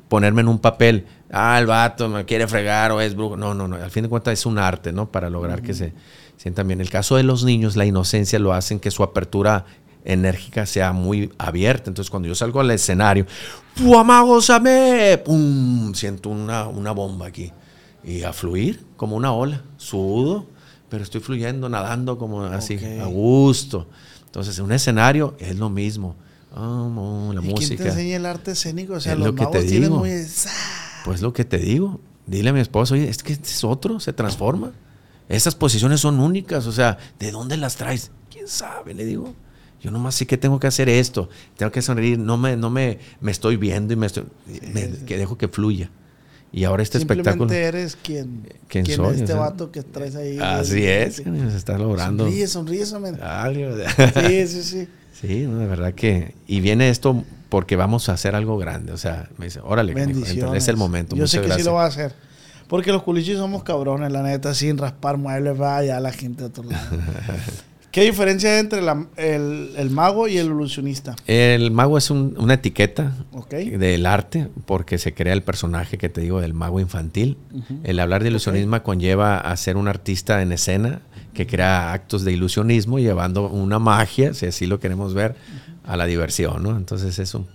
ponerme en un papel, ah, el vato me quiere fregar o es brujo. No, no, no, al fin de cuentas es un arte, ¿no? Para lograr que se sientan bien. El caso de los niños, la inocencia lo hacen que su apertura enérgica sea muy abierta. Entonces, cuando yo salgo al escenario, ¡Fuamagosame! ¡Pum! Siento una, una bomba aquí. Y a fluir como una ola. Sudo, pero estoy fluyendo, nadando como así, a gusto. Entonces, en un escenario es lo mismo. No, la ¿Y quién te música. enseña el arte escénico? O sea, Es los lo que te magos tienen digo. muy... Pues lo que te digo. Dile a mi esposo, oye, es que este es otro, se transforma. Esas posiciones son únicas, o sea, ¿de dónde las traes? ¿Quién sabe? Le digo. Yo nomás sé que tengo que hacer esto, tengo que sonreír, no me, no me, me estoy viendo y me estoy, me- que dejo que fluya. Y ahora este Simplemente espectáculo. eres quien, ¿Quién quien soy? es este O sea, vato que traes ahí. Así es, se está logrando. Sonríe, sonríe, sonríe. Sí, sí, sí. Sí, no, de verdad que. Y viene esto porque vamos a hacer algo grande. O sea, me dice, órale, Bendiciones. es el momento. Yo sé que sí lo va a hacer. Porque los culichis somos cabrones, la neta, sin raspar muebles, vaya la gente de otro lado. ¿Qué diferencia hay entre la- el, el mago y el ilusionista? El mago es un- una etiqueta Ok. del arte porque se crea el personaje que te digo del mago infantil. El hablar de ilusionismo conlleva a ser un artista en escena que crea actos de ilusionismo llevando una magia, si así lo queremos ver, a la diversión, ¿no? Entonces es un-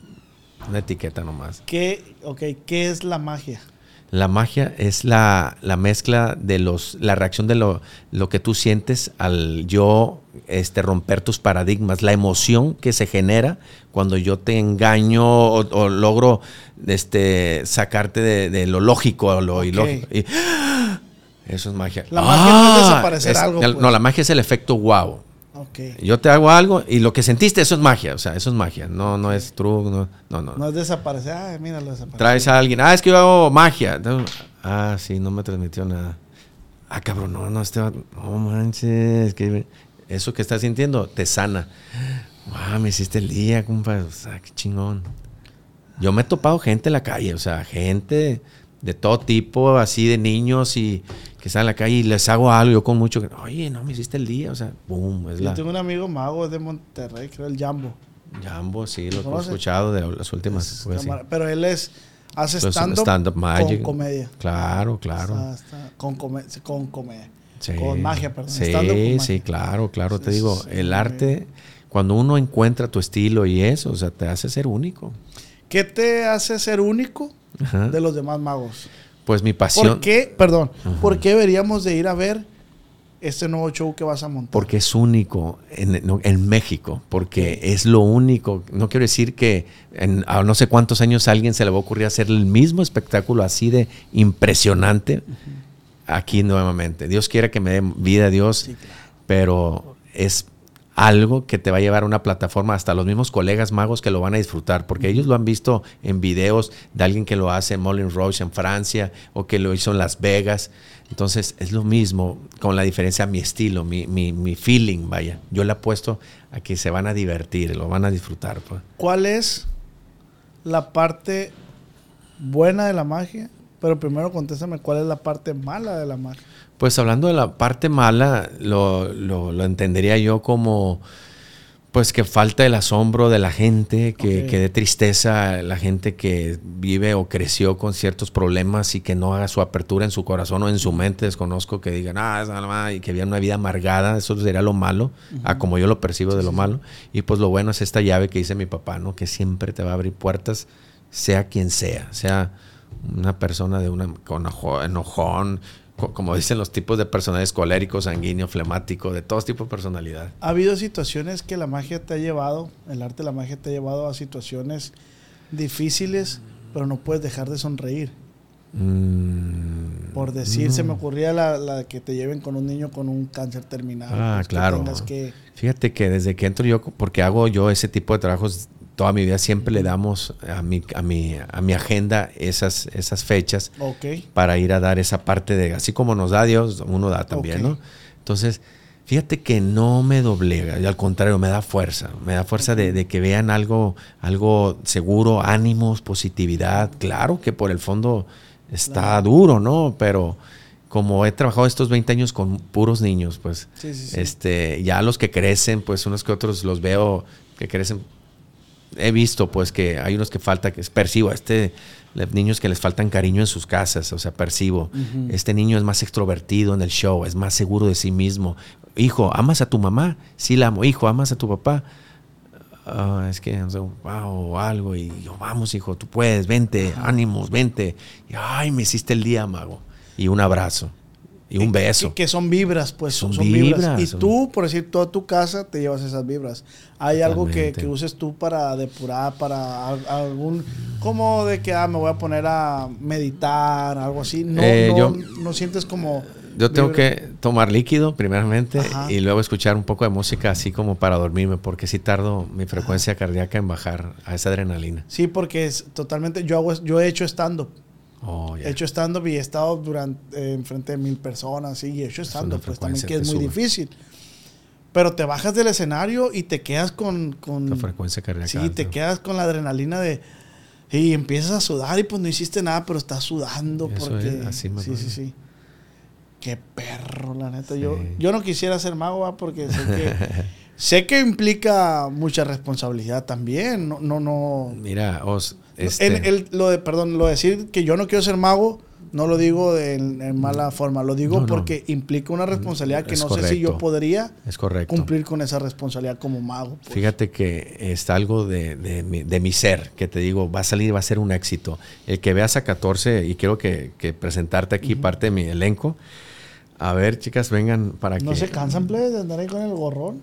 una etiqueta nomás. ¿Qué, ok, ¿qué es la magia? La magia es la, la mezcla de los, la reacción de lo, lo que tú sientes al yo este, romper tus paradigmas, la emoción que se genera cuando yo te engaño o, o logro este, sacarte de, de lo lógico a lo ilógico. Y, ¡ah! eso es magia. La magia no es ¡Ah! desaparecer algo, el- pues. No, la magia es el efecto wow. Yo te hago algo y lo que sentiste, eso es magia. O sea, eso es magia. No, no es truco. No, no, no. No es desaparecer. Ay, mira, lo desapareció. Traes a alguien, ah, es que yo hago magia. Ah, sí, no me transmitió nada. Ah, cabrón, no, no, este, va- no manches, que eso que estás sintiendo te sana. Ah, me hiciste el día, compa, o sea, qué chingón. Yo me he topado gente en la calle, o sea, gente de todo tipo, así de niños y que están en la calle y les hago algo, yo con mucho, oye, no me hiciste el día, o sea, boom, es Yo la tengo un amigo mago de Monterrey, creo el Jambo. Jambo, sí, lo he escuchado de las últimas. Es pues, Pero él es hace Entonces, stand-up con comedia. Claro, claro. Está- está- con, come- con comedia. Sí. Con magia, perdón. Sí, sí, claro, claro. Te digo, sí, el arte, cuando uno encuentra tu estilo y eso, o sea, te hace ser único. ¿Qué te hace ser único Ajá. de los demás magos? Pues mi pasión. ¿Por qué, perdón, por qué deberíamos de ir a ver este nuevo show que vas a montar? Porque es único en, México, porque es lo único. No quiero decir que en a no sé cuántos años a alguien se le va a ocurrir hacer el mismo espectáculo así de impresionante aquí nuevamente. Dios quiera que me dé vida, Dios, Sí, claro. pero es algo que te va a llevar a una plataforma hasta los mismos colegas magos que lo van a disfrutar, porque ellos lo han visto en videos de alguien que lo hace en Moulin Rouge en Francia o que lo hizo en Las Vegas. Entonces es lo mismo, con la diferencia mi estilo, mi, mi, feeling, vaya. Yo le apuesto a que se van a divertir, lo van a disfrutar. Pues. ¿Cuál es la parte buena de la magia? Pero primero contéstame cuál es la parte mala de la magia. Pues hablando de la parte mala, lo, lo- lo entendería yo como pues que falta el asombro de la gente, que, que dé tristeza la gente que vive o creció con ciertos problemas y que no haga su apertura en su corazón o en su mente, desconozco, que digan, ah, esa mamá", y que vivan una vida amargada, eso sería lo malo, a como yo lo percibo de lo malo. Y pues lo bueno es esta llave que dice mi papá, ¿no? Que siempre te va a abrir puertas, sea quien sea, sea una persona de una con enojón, como dicen los tipos de personajes colérico, sanguíneo, flemático, de todos tipos de personalidad. ¿Ha habido situaciones que la magia te ha llevado, el arte de la magia te ha llevado a situaciones difíciles, pero no puedes dejar de sonreír? Mm, Por decir, se me ocurría la, la que te lleven con un niño con un cáncer terminal. Ah, pues, claro. que- Fíjate que desde que entro yo, porque hago yo ese tipo de trabajos toda mi vida, siempre le damos a mi, a mi, a mi agenda esas, esas fechas para ir a dar esa parte de, así como nos da Dios, uno da también. ¿no? Entonces, fíjate que no me doblega, y al contrario, me da fuerza, me da fuerza de, de que vean algo, algo seguro, ánimos, positividad. Claro que por el fondo está duro, ¿no? Pero como he trabajado estos 20 años con puros niños, pues, Sí, sí, sí. este, ya los que crecen, pues unos que otros los veo que crecen he visto pues que hay unos que falta, que percibo, este, le- niños que les faltan cariño en sus casas, o sea, percibo. Este niño es más extrovertido en el show, es más seguro de sí mismo. Hijo, ¿amas a tu mamá? Sí, la amo. Hijo, ¿amas a tu papá? "Ah, es que, sé, wow, algo. Y yo, vamos, hijo, tú puedes, vente, ánimos, vente. Y, ay, me hiciste el día, mago. Y un abrazo. Y un beso. Y que son vibras, pues son, Son vibras. vibras, Y son- tú, por decir, toda tu casa te llevas esas vibras. ¿Hay algo que, Totalmente. que uses tú para depurar, para al- algún, como de que ah, me voy a poner a meditar, algo así? No, Eh, no, yo- no sientes como... Yo tengo vibra- que tomar líquido primeramente Ajá. y luego escuchar un poco de música así como para dormirme, porque si tardo mi frecuencia cardíaca en bajar a esa adrenalina. Sí, porque es totalmente... Yo, hago, yo he hecho stand-up. Oh, ya. He hecho stand-up y he estado durante, eh, enfrente de mil personas, sí, y he hecho stand-up, pues también que es muy sube. difícil. pero te bajas del escenario y te quedas con... con La frecuencia cardíaca. sí, te quedas con la adrenalina de... Y empiezas a sudar y pues no hiciste nada, pero estás sudando Eso porque... es, así me sí, sí, sí. Qué perro, la neta. Yo, Sí. yo no quisiera ser mago, ¿va? porque sé que, sé que implica mucha responsabilidad también. No, no, no. Mira, Os, este, el- lo de, perdón, lo de decir que yo no quiero ser mago, no lo digo de- en, mala forma. Lo digo No, no. porque implica una responsabilidad que Es no sé si yo podría es correcto. cumplir con esa responsabilidad como mago. pues. Fíjate que está algo de, de mi, de mi ser, que te digo, va a salir, va a ser un éxito. El que veas a 14, y quiero que, que presentarte aquí parte de mi elenco. A ver, chicas, vengan para ¿No que... se cansan, plebes, de andar ahí con el gorrón?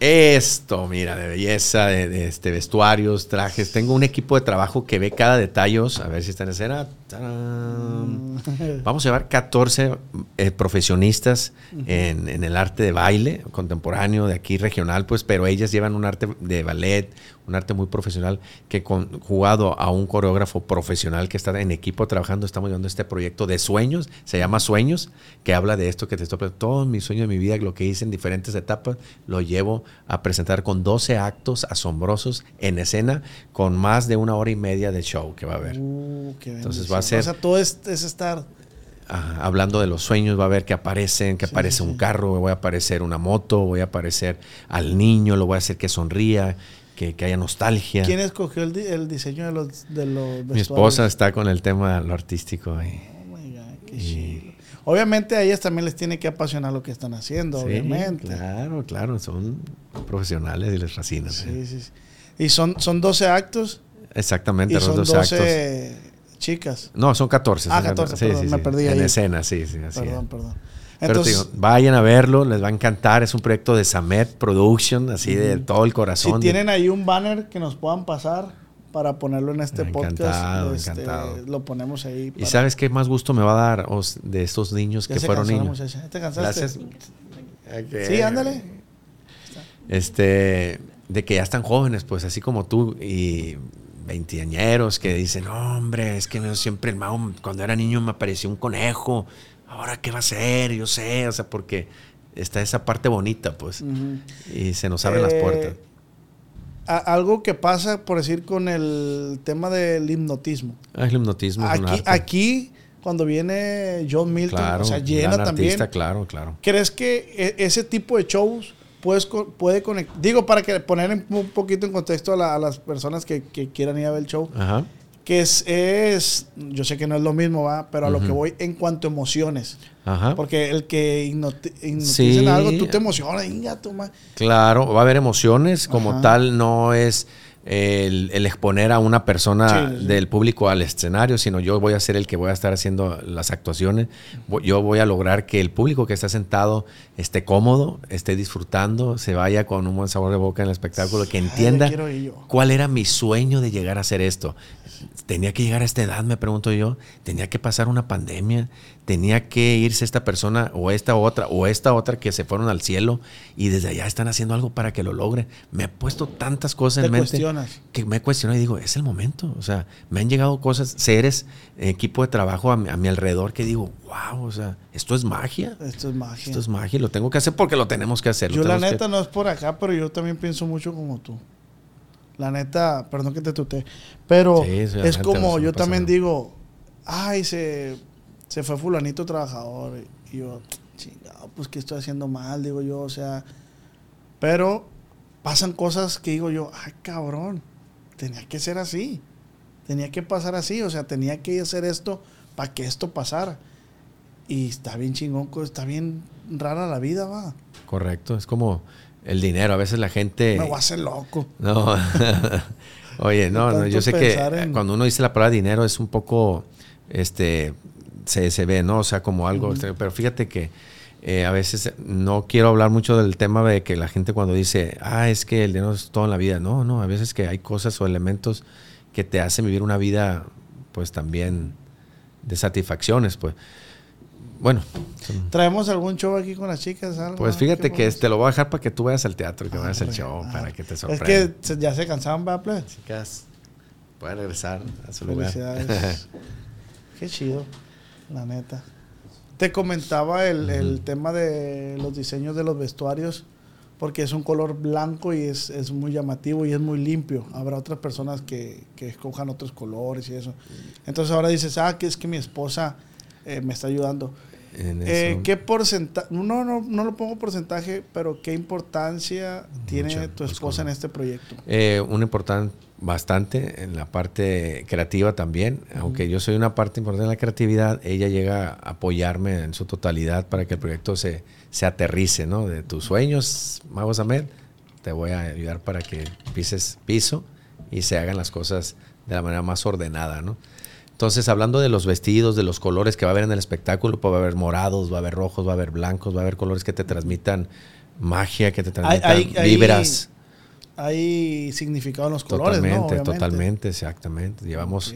Esto, mira, de belleza, de, de, este, vestuarios, trajes. Tengo un equipo de trabajo que ve cada detalle. A ver si está en escena. ¡Tarán! Vamos a llevar 14 eh, profesionistas en, en el arte de baile contemporáneo de aquí regional, pues, pero ellas llevan un arte de ballet, un arte muy profesional que con, jugado a un coreógrafo profesional que está en equipo trabajando, estamos llevando este proyecto de sueños, se llama Sueños, que habla de esto que te estoy. Todos mis sueños de mi vida, lo que hice en diferentes etapas, lo llevo a presentar con 12 actos asombrosos en escena, con más de una hora y media de show que va a haber. Uh, Entonces va a ser- O sea, todo es, es estar. Ajá, hablando de los sueños, va a ver que aparecen, que Sí, aparece sí, un carro, voy a aparecer una moto, voy a aparecer al niño, lo voy a hacer que sonría, que, que haya nostalgia. ¿Quién escogió el, di- el diseño de los, de los? Mi esposa está con el tema lo artístico. Oh my God, qué Y-. Obviamente a ellas también les tiene que apasionar lo que están haciendo, Sí, obviamente. Claro, claro, son profesionales y les fascina. sí. Sí, sí, sí. Y son, son 12 actos Exactamente, y son dos 12 actos. chicas. No, son 14. Ah, son 14, sí, perdón, sí, me perdí En ahí. escena, sí, sí, así Perdón, es. perdón. Pero te Entonces, digo, vayan a verlo, les va a encantar. Es un proyecto de Samet Production, así de todo el si corazón. tienen ahí un banner que nos puedan pasar para ponerlo en este Encantado, podcast, este, encantado. lo ponemos ahí. ¿Y sabes qué más gusto me va a dar Os, de estos niños Ya que se fueron cansó la niños? ¿Ya ¿Te cansaste? Gracias. Sí, ándale. Este, de que ya están jóvenes, pues así como tú y veinteañeros que dicen, no, hombre, es que siempre el mago, cuando era niño me apareció un conejo, ahora qué va a ser, yo sé, o sea, porque está esa parte bonita, pues, y se nos abren las Eh, puertas. A- algo que pasa, por decir, con el tema del hipnotismo. Ah, el hipnotismo Aquí, aquí, cuando viene John Milton, claro, o sea, llena gran también. artista, claro, claro. ¿Crees que e- ese tipo de shows puedes puede conectar? Digo, para que poner en- un poquito en contexto a, la- a las personas que, que quieran ir a ver el show, Ajá. Que es, es, yo sé que no es lo mismo, ¿va? pero a lo que voy en cuanto a emociones. Ajá. Porque el que hipnoti- hipnotiza Sí. algo, tú te emocionas, inga, tu ma- Claro, va a haber emociones, como Ajá. tal no es el, el exponer a una persona Sí, sí. del público al escenario, sino yo voy a ser el que voy a estar haciendo las actuaciones. Yo voy a lograr que el público que está sentado esté cómodo, esté disfrutando, se vaya con un buen sabor de boca en el espectáculo, que entienda cuál era mi sueño de llegar a hacer esto. Tenía que llegar a esta edad, me pregunto yo. Tenía que pasar una pandemia. Tenía que irse esta persona o esta otra o esta otra que se fueron al cielo y desde allá están haciendo algo para que lo logren. Me he puesto tantas cosas Te en mente cuestionas. que me he cuestionado y digo, es el momento. O sea, me han llegado cosas, seres, equipo de trabajo a mi, a mi alrededor que digo, wow, o sea, esto es magia. Esto es magia. Esto es magia lo tengo que hacer porque lo tenemos que hacer. Yo la que- neta no es por acá, pero yo también pienso mucho como tú. La neta, perdón que te tuté, pero Sí, es como yo también digo, ay, se, se fue fulanito trabajador. Y yo, chingado, pues que estoy haciendo mal, digo yo, o sea, pero pasan cosas que digo yo, ay, cabrón, tenía que ser así, tenía que pasar así, o sea, tenía que hacer esto para que esto pasara. Y está bien chingón, está bien rara la vida, va. Correcto, es como el dinero. A veces la gente... Me voy a hacer loco. No. Oye, no, no, yo sé que en- cuando uno dice la palabra dinero es un poco, este, se, se ve, ¿no? O sea, como algo, extraño. pero fíjate que eh, a veces no quiero hablar mucho del tema de que la gente cuando dice, ah, es que el dinero es todo en la vida. No, no, a veces que hay cosas o elementos que te hacen vivir una vida, pues también de satisfacciones, pues. Bueno, ¿Traemos algún show aquí con las chicas? algo? pues fíjate ¿Qué que te lo voy a dejar para que tú vayas al teatro, que Ah, vayas al show, ah. para que te Es sorprenda. que se- ya se cansaban, ¿verdad? Chicas, pueden regresar a su lugar. Felicidades. Qué chido, la neta. Te comentaba el, el tema de los diseños de los vestuarios porque es un color blanco y es, es muy llamativo y es muy limpio. Habrá otras personas que, que escojan otros colores y eso. Entonces ahora dices, ah, que es que mi esposa eh, me está ayudando. Eh. ¿Qué porcentaje? No, no, no lo pongo porcentaje, pero ¿qué importancia tiene tu esposa en este proyecto? Eh, un importante bastante en la parte creativa también, aunque yo soy una parte importante en la creatividad, ella llega a apoyarme en su totalidad para que el proyecto se, se aterrice, ¿no? De tus sueños, Magos Ahmed, te voy a ayudar para que pises piso y se hagan las cosas de la manera más ordenada, ¿no? Entonces, hablando de los vestidos, de los colores que va a haber en el espectáculo, pues va a haber morados, va a haber rojos, va a haber blancos, va a haber colores que te transmitan magia, que te transmitan hay- hay- vibras. Hay significado en los colores, Totalmente, ¿no? Obviamente. totalmente, exactamente. Llevamos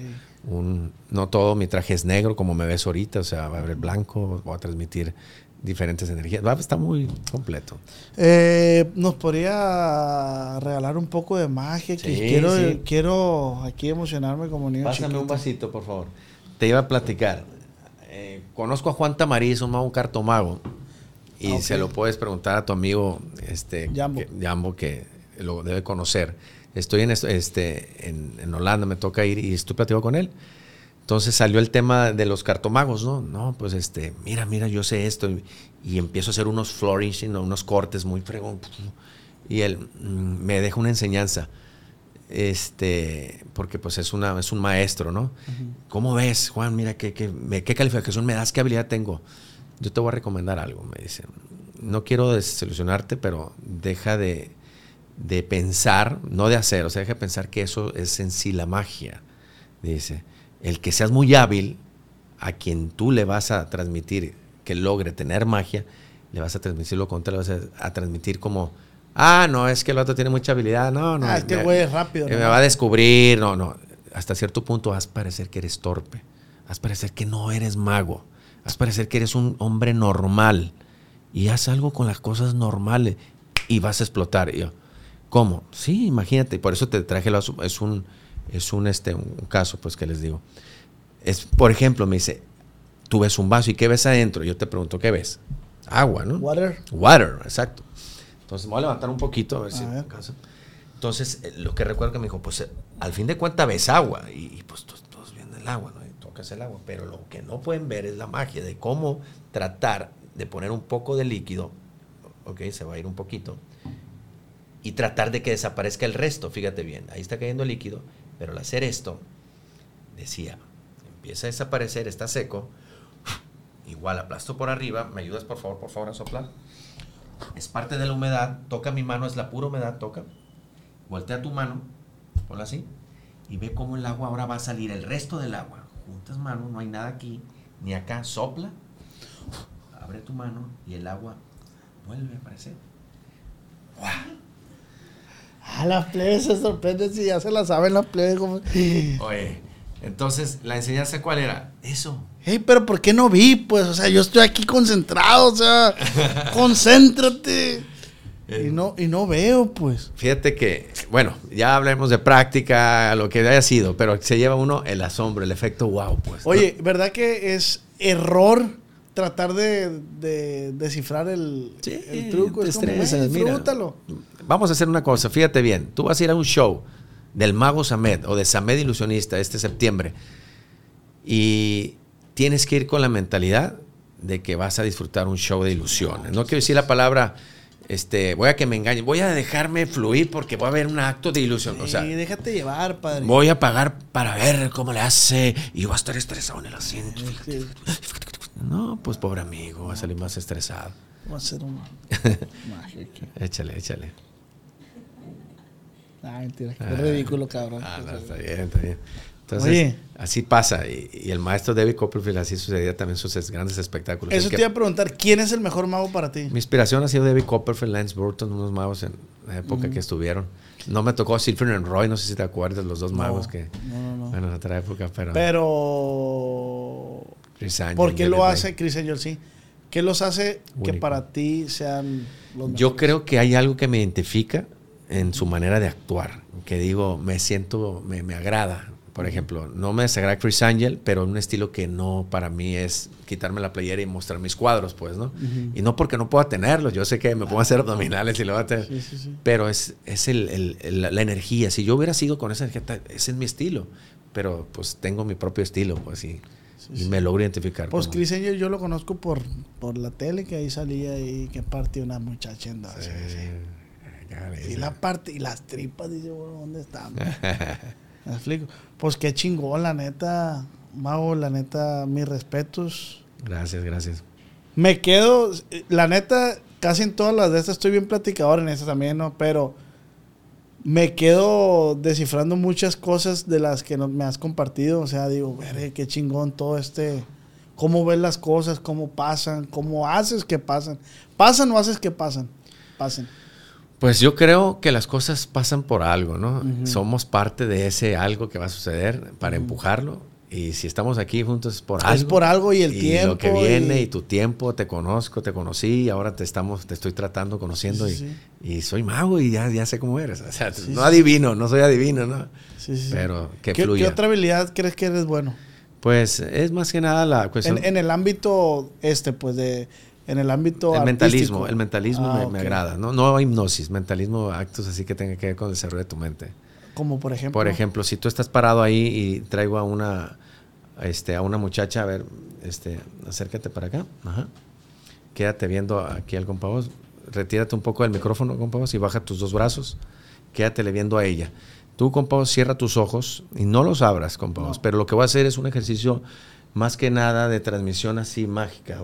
un, no todo mi traje es negro como me ves ahorita, o sea, va a haber blanco, voy a transmitir diferentes energías. Va, está muy completo. Eh, ¿Nos podría regalar un poco de magia? Que Sí, quiero, sí. quiero aquí emocionarme como niño Pásame chiquito. un vasito, por favor. Te iba a platicar. Eh, conozco a Juan Tamariz, un mago, un cartomago. Y Ah, se lo puedes preguntar a tu amigo este, Jambo. que, Jambo, que lo debe conocer. Estoy en, este, en, en Holanda, me toca ir y estoy platicando con él. Entonces salió el tema de los cartomagos, ¿no? No, pues este, mira, mira, yo sé esto. Y, y empiezo a hacer unos flourishing, ¿no? unos cortes muy fregón. Y él mm, me deja una enseñanza. Este, porque pues es, una, es un maestro, ¿no? ¿Cómo ves, Juan? Mira, ¿qué, qué, me- qué calificación me das? ¿Qué habilidad tengo? Yo te voy a recomendar algo, me dice. No quiero desilusionarte, pero deja de, de pensar, no de hacer, o sea, deja de pensar que eso es en sí la magia. Dice, el que seas muy hábil, a quien tú le vas a transmitir que logre tener magia, le vas a transmitir lo contrario, le vas a, a transmitir como, ah, no, es que el otro tiene mucha habilidad, no, no. Ah, es que me- güey es rápido, Me ¿no? va a descubrir, no, no. Hasta cierto punto vas a parecer que eres torpe, vas a parecer que no eres mago, vas a parecer que eres un hombre normal y haz algo con las cosas normales y vas a explotar. Y yo, ¿Cómo? Sí, imagínate. Por eso te traje, los- es un, es un, este, un caso, pues, que les digo. Es, por ejemplo, me dice, tú ves un vaso y ¿qué ves adentro? Yo te pregunto, ¿qué ves? Agua, ¿no? Water. Water, exacto. Entonces me voy a levantar un poquito a ver si A me ver. Entonces, eh, lo que recuerdo que me dijo, pues eh, al fin de cuentas ves agua y, y, pues todos, todos viendo el agua, ¿no? Y tocas el agua, pero lo que no pueden ver es la magia de cómo tratar de poner un poco de líquido, ok, se va a ir un poquito, y tratar de que desaparezca el resto, fíjate bien, ahí está cayendo líquido, pero al hacer esto, decía, empieza a desaparecer, está seco, igual aplasto por arriba, ¿me ayudas por favor, por favor a soplar? Es parte de la humedad, toca mi mano, es la pura humedad, toca, voltea tu mano, ponla así, y ve cómo el agua ahora va a salir, el resto del agua, juntas manos, no hay nada aquí, ni acá, sopla, abre tu mano y el agua vuelve a aparecer. Ah, las plebes se sorprenden si ya se la saben las plebes. Como... Oye, entonces, ¿la enseñanza cuál era? Eso. Hey, pero ¿por qué no vi? Pues, o sea, yo estoy aquí concentrado, o sea, concéntrate. Y no, y no veo, pues. Fíjate que, bueno, ya hablemos de práctica, lo que haya sido, pero se lleva uno el asombro, el efecto wow, pues. Oye, ¿verdad que es error tratar de, de descifrar el, Sí, el truco? te Es como, estresas, "Güey, mira. disfrútalo. Vamos a hacer una cosa, fíjate bien, tú vas a ir a un show del mago Samed o de Samed Ilusionista este septiembre y tienes que ir con la mentalidad de que vas a disfrutar un show de ilusiones. No quiero decir la palabra, este, voy a que me engañen, voy a dejarme fluir porque voy a ver un acto de ilusión. O sea, y déjate llevar, padre. voy a pagar para ver cómo le hace y voy a estar estresado en el asiento. Sí, No, pues pobre amigo, va a salir más estresado. Vamos a hacer un aquí. Échale, échale. Ah, mentira, qué Ah. ridículo, cabrón. Ah, no, está bien, está bien. Entonces, Oye. así pasa. Y, y el maestro David Copperfield así sucedía también sus es- grandes espectáculos. Eso te iba a preguntar, ¿quién es el mejor mago para ti? mi inspiración ha sido David Copperfield, Lance Burton, unos magos en la época que estuvieron. No me tocó Silver Roy, no sé si te acuerdas, los dos magos que. no, no, no. Bueno, en otra época, pero. Pero, Chris Angel, ¿por qué lo hace Chris Angel? Sí. ¿Qué los hace que Único. para ti sean los Yo mejores? creo que hay algo que me identifica en su manera de actuar, que digo, me siento, me, me agrada, Por ejemplo, no me desagrada Chris Angel, pero un estilo que no para mí es quitarme la playera y mostrar mis cuadros, pues, ¿no? Y no porque no pueda tenerlos, yo sé que me puedo hacer abdominales y lo voy a tener, Sí, sí, sí. pero es, es el- el- el- la energía. Si yo hubiera sido con esa energía, ese es mi estilo, pero pues tengo mi propio estilo, pues, y, y me logro identificar. Pues como- Chris Angel yo lo conozco por, por la tele, que ahí salía y que partió una muchacha en dos. Sí. Y la parte y las tripas, dice, bueno, ¿dónde están? Me explico. Pues qué chingón, la neta, Mago, la neta, mis respetos. Gracias, gracias. Me quedo, la neta, casi en todas las de estas estoy bien platicador en estas también, ¿no? Pero me quedo descifrando muchas cosas de las que no- me has compartido. O sea, digo, qué chingón todo este. Cómo ves las cosas, cómo pasan, cómo haces que pasan. ¿Pasan o haces que pasan? Pasen. Pues yo creo que las cosas pasan por algo, ¿no? Somos parte de ese algo que va a suceder para empujarlo. Y si estamos aquí juntos es por algo. Es por algo y el Lo tiempo que viene y- y... tu tiempo, te conozco, te conocí, y ahora te estamos, te estoy tratando, conociendo Sí, y, sí. y soy mago y ya, ya sé cómo eres. O sea, Sí, no adivino, no soy adivino, ¿no? Sí, sí. Pero que ¿Qué, fluya. qué otra habilidad crees que eres bueno? Pues es más que nada la cuestión. En, en el ámbito este, pues de. En el ámbito. el mentalismo, el mentalismo Ah, me, agrada, ¿no? No hipnosis, mentalismo, actos así que tengan que ver con el desarrollo de tu mente. Como por ejemplo. Por ejemplo, si tú estás parado ahí y traigo a una, este, a una muchacha, a ver, este, acércate para acá, ajá. Quédate viendo aquí al compavoz, retírate un poco del micrófono, compavoz, y baja tus dos brazos, quédatele viendo a ella. Tú, compavoz, cierra tus ojos y no los abras, compavoz, pero lo que voy a hacer es un ejercicio más que nada de transmisión así mágica.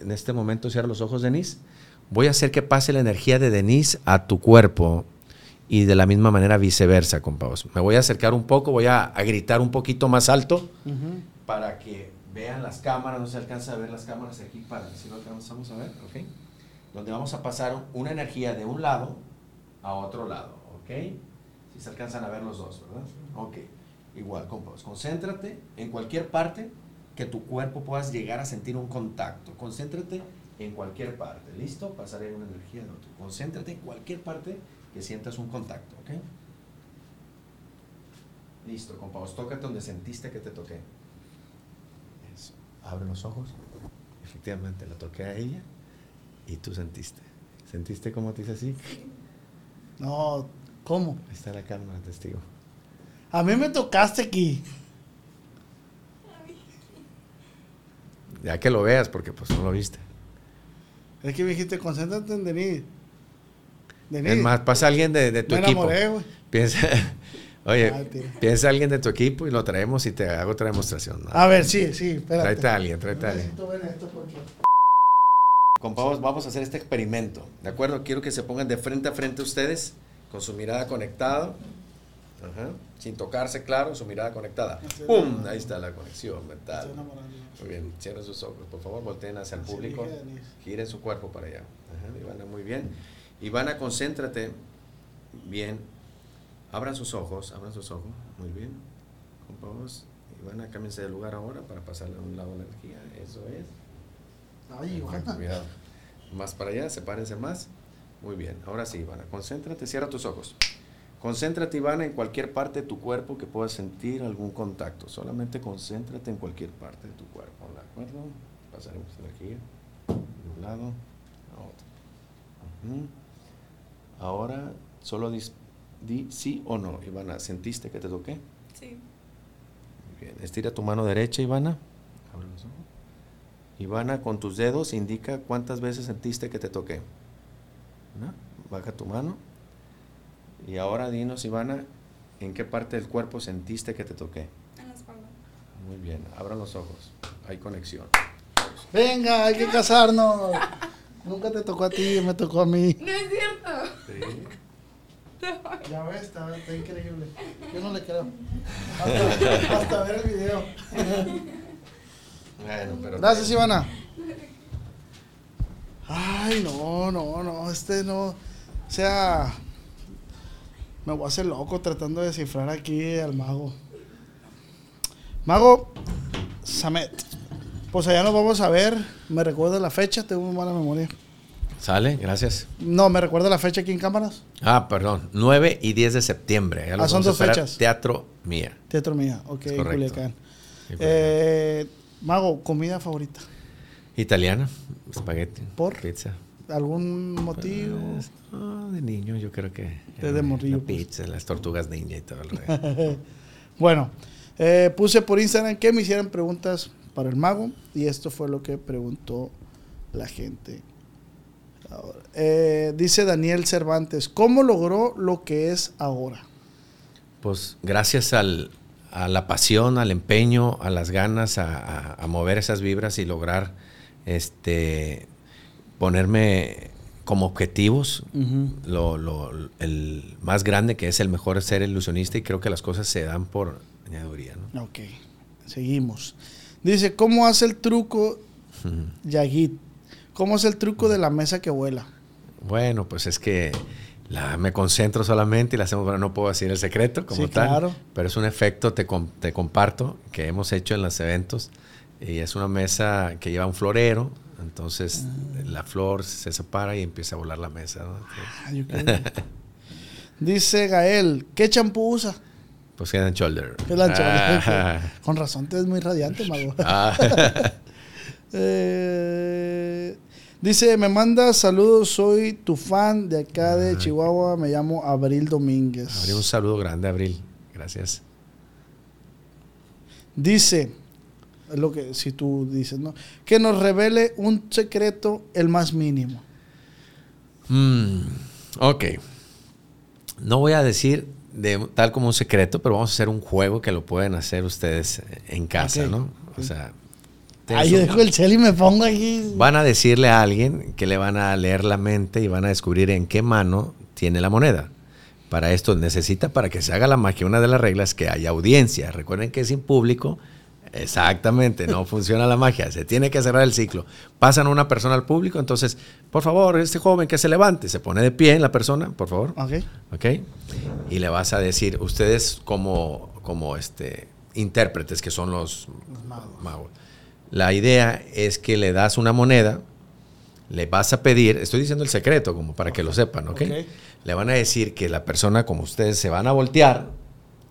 En este momento cierra los ojos, Denise. Voy a hacer que pase la energía de Denise a tu cuerpo y de la misma manera viceversa, compadres. Me voy a acercar un poco, voy a, a gritar un poquito más alto para que vean las cámaras, no se alcanza a ver las cámaras aquí para si lo alcanzamos a ver, ¿ok? Donde vamos a pasar una energía de un lado a otro lado, ¿ok? Si se alcanzan a ver los dos, ¿verdad? Ok. Igual, compadres, concéntrate en cualquier parte que tu cuerpo puedas llegar a sentir un contacto. Concéntrate en cualquier parte, ¿listo? Pasaré una energía de otro. Concéntrate en cualquier parte que sientas un contacto, ¿ok? Listo, compadres, tócate donde sentiste que te toqué. Abre los ojos. Efectivamente, la toqué a ella y tú sentiste. ¿Sentiste cómo te hice así? No, ¿cómo? Ahí está la cámara, testigo. A mí me tocaste aquí. Ya que lo veas, porque pues no lo viste. Es que me dijiste, concéntrate en Denis. Denis. Es más, pasa alguien de, de tu me equipo. Piensa, oye, Ah, piensa alguien de tu equipo y lo traemos y te hago otra demostración. ¿no? A ver, sí, sí, espérate. Tráete a alguien, tráete a alguien. Vamos a hacer este experimento, ¿de acuerdo? Quiero que se pongan de frente a frente ustedes, con su mirada conectada, Ajá. sin tocarse, claro, su mirada conectada. ¡Pum! Ahí está la conexión mental. Muy bien, cierren sus ojos, por favor, volteen hacia el público, giren su cuerpo para allá. Ajá, Ivana, muy bien. Ivana, concéntrate. Bien. Abran sus ojos, abran sus ojos. Muy bien. Compadres, Ivana, cámbiense de lugar ahora para pasarle a un lado la energía. Eso es. Ay, Con Ivana. Cuidado. Más para allá, sepárense más. Muy bien. Ahora sí, Ivana, concéntrate, cierra tus ojos. Concéntrate, Ivana, en cualquier parte de tu cuerpo que puedas sentir algún contacto. Solamente concéntrate en cualquier parte de tu cuerpo, ¿de acuerdo? Pasaremos energía de un lado a otro. Ahora, solo dis- di sí o no. Ivana, ¿sentiste que te toqué? Sí. Muy bien. Estira tu mano derecha, Ivana. Abre los ojos. Ivana, con tus dedos indica cuántas veces sentiste que te toqué. ¿No? Baja tu mano. Y ahora dinos, Ivana, ¿en qué parte del cuerpo sentiste que te toqué? En la espalda. Muy bien, abran los ojos. Hay conexión. Venga, hay que casarnos. Nunca te tocó a ti, me tocó a mí. No es cierto. Ya ves, está, está increíble. Yo no le creo. Hasta, hasta ver el video. Bueno, pero Gracias, Ivana. Ay, no, no, no, este no. O sea, me voy a hacer loco tratando de descifrar aquí al mago. Mago Samet. Pues allá nos vamos a ver. Me recuerda la fecha, tengo muy mala memoria. ¿Sale? Gracias. No, ¿me recuerda la fecha aquí en cámaras? Ah, perdón. 9 y 10 de septiembre. Ah, son dos fechas. Teatro Mía. Teatro Mía, ok, en. Culiacán. Eh, Mago, comida favorita. Italiana, espagueti, ¿Por? pizza. ¿Algún motivo? Pues, ah, de niño yo creo que... Desde eh, morrillo, La pues. pizza, las tortugas ninja y todo el rollo. Bueno, eh, puse por Instagram que me hicieran preguntas para el mago y esto fue lo que preguntó la gente. Ahora, eh, dice Daniel Cervantes, ¿cómo logró lo que es ahora? Pues gracias al, a la pasión, al empeño, a las ganas, a, a- a mover esas vibras y lograr este ponerme como objetivos lo, lo- el más grande que es el mejor ser ilusionista y creo que las cosas se dan por añadiduría. ¿no? Ok, seguimos. Dice, ¿cómo hace el truco Yagit? ¿Cómo es el truco de la mesa que vuela? Bueno, pues es que la, me concentro solamente y la hacemos, bueno, no puedo decir el secreto como Sí, tal, claro. pero es un efecto, te, com- te comparto, que hemos hecho en los eventos y es una mesa que lleva un florero, entonces Ah. la flor se separa y empieza a volar la mesa. ¿no? Entonces, Ah. Dice Gael, ¿qué champú usa? pues Head and Shoulder. ¿Qué lancha? Ah, Con razón, te es muy radiante, mago. ah. Eh, dice, me manda saludos, soy tu fan de acá de Chihuahua, me llamo Abril Domínguez. Abril, un saludo grande, Abril. Gracias. Dice, lo que si tú dices, ¿no? Que nos revele un secreto el más mínimo. Mm, ok. No voy a decir de, tal como un secreto, pero vamos a hacer un juego que lo pueden hacer ustedes en casa, ¿no? O sea, Ahí yo tenso- dejo el cel y me pongo aquí. van a decirle a alguien que le van a leer la mente y van a descubrir en qué mano tiene la moneda. Para esto necesita, para que se haga la magia, una de las reglas que haya audiencia. Recuerden que sin público, exactamente, no funciona la magia. Se tiene que cerrar el ciclo. Pasan una persona al público, entonces, por favor, este joven que se levante, se pone de pie en la persona, por favor. Ok. ¿ok? Y le vas a decir, ustedes como, como este, intérpretes, que son los magos. La idea es que le das una moneda, le vas a pedir, estoy diciendo el secreto como para que lo sepan, ¿ok? Ok. Le van a decir que la persona, como ustedes, se van a voltear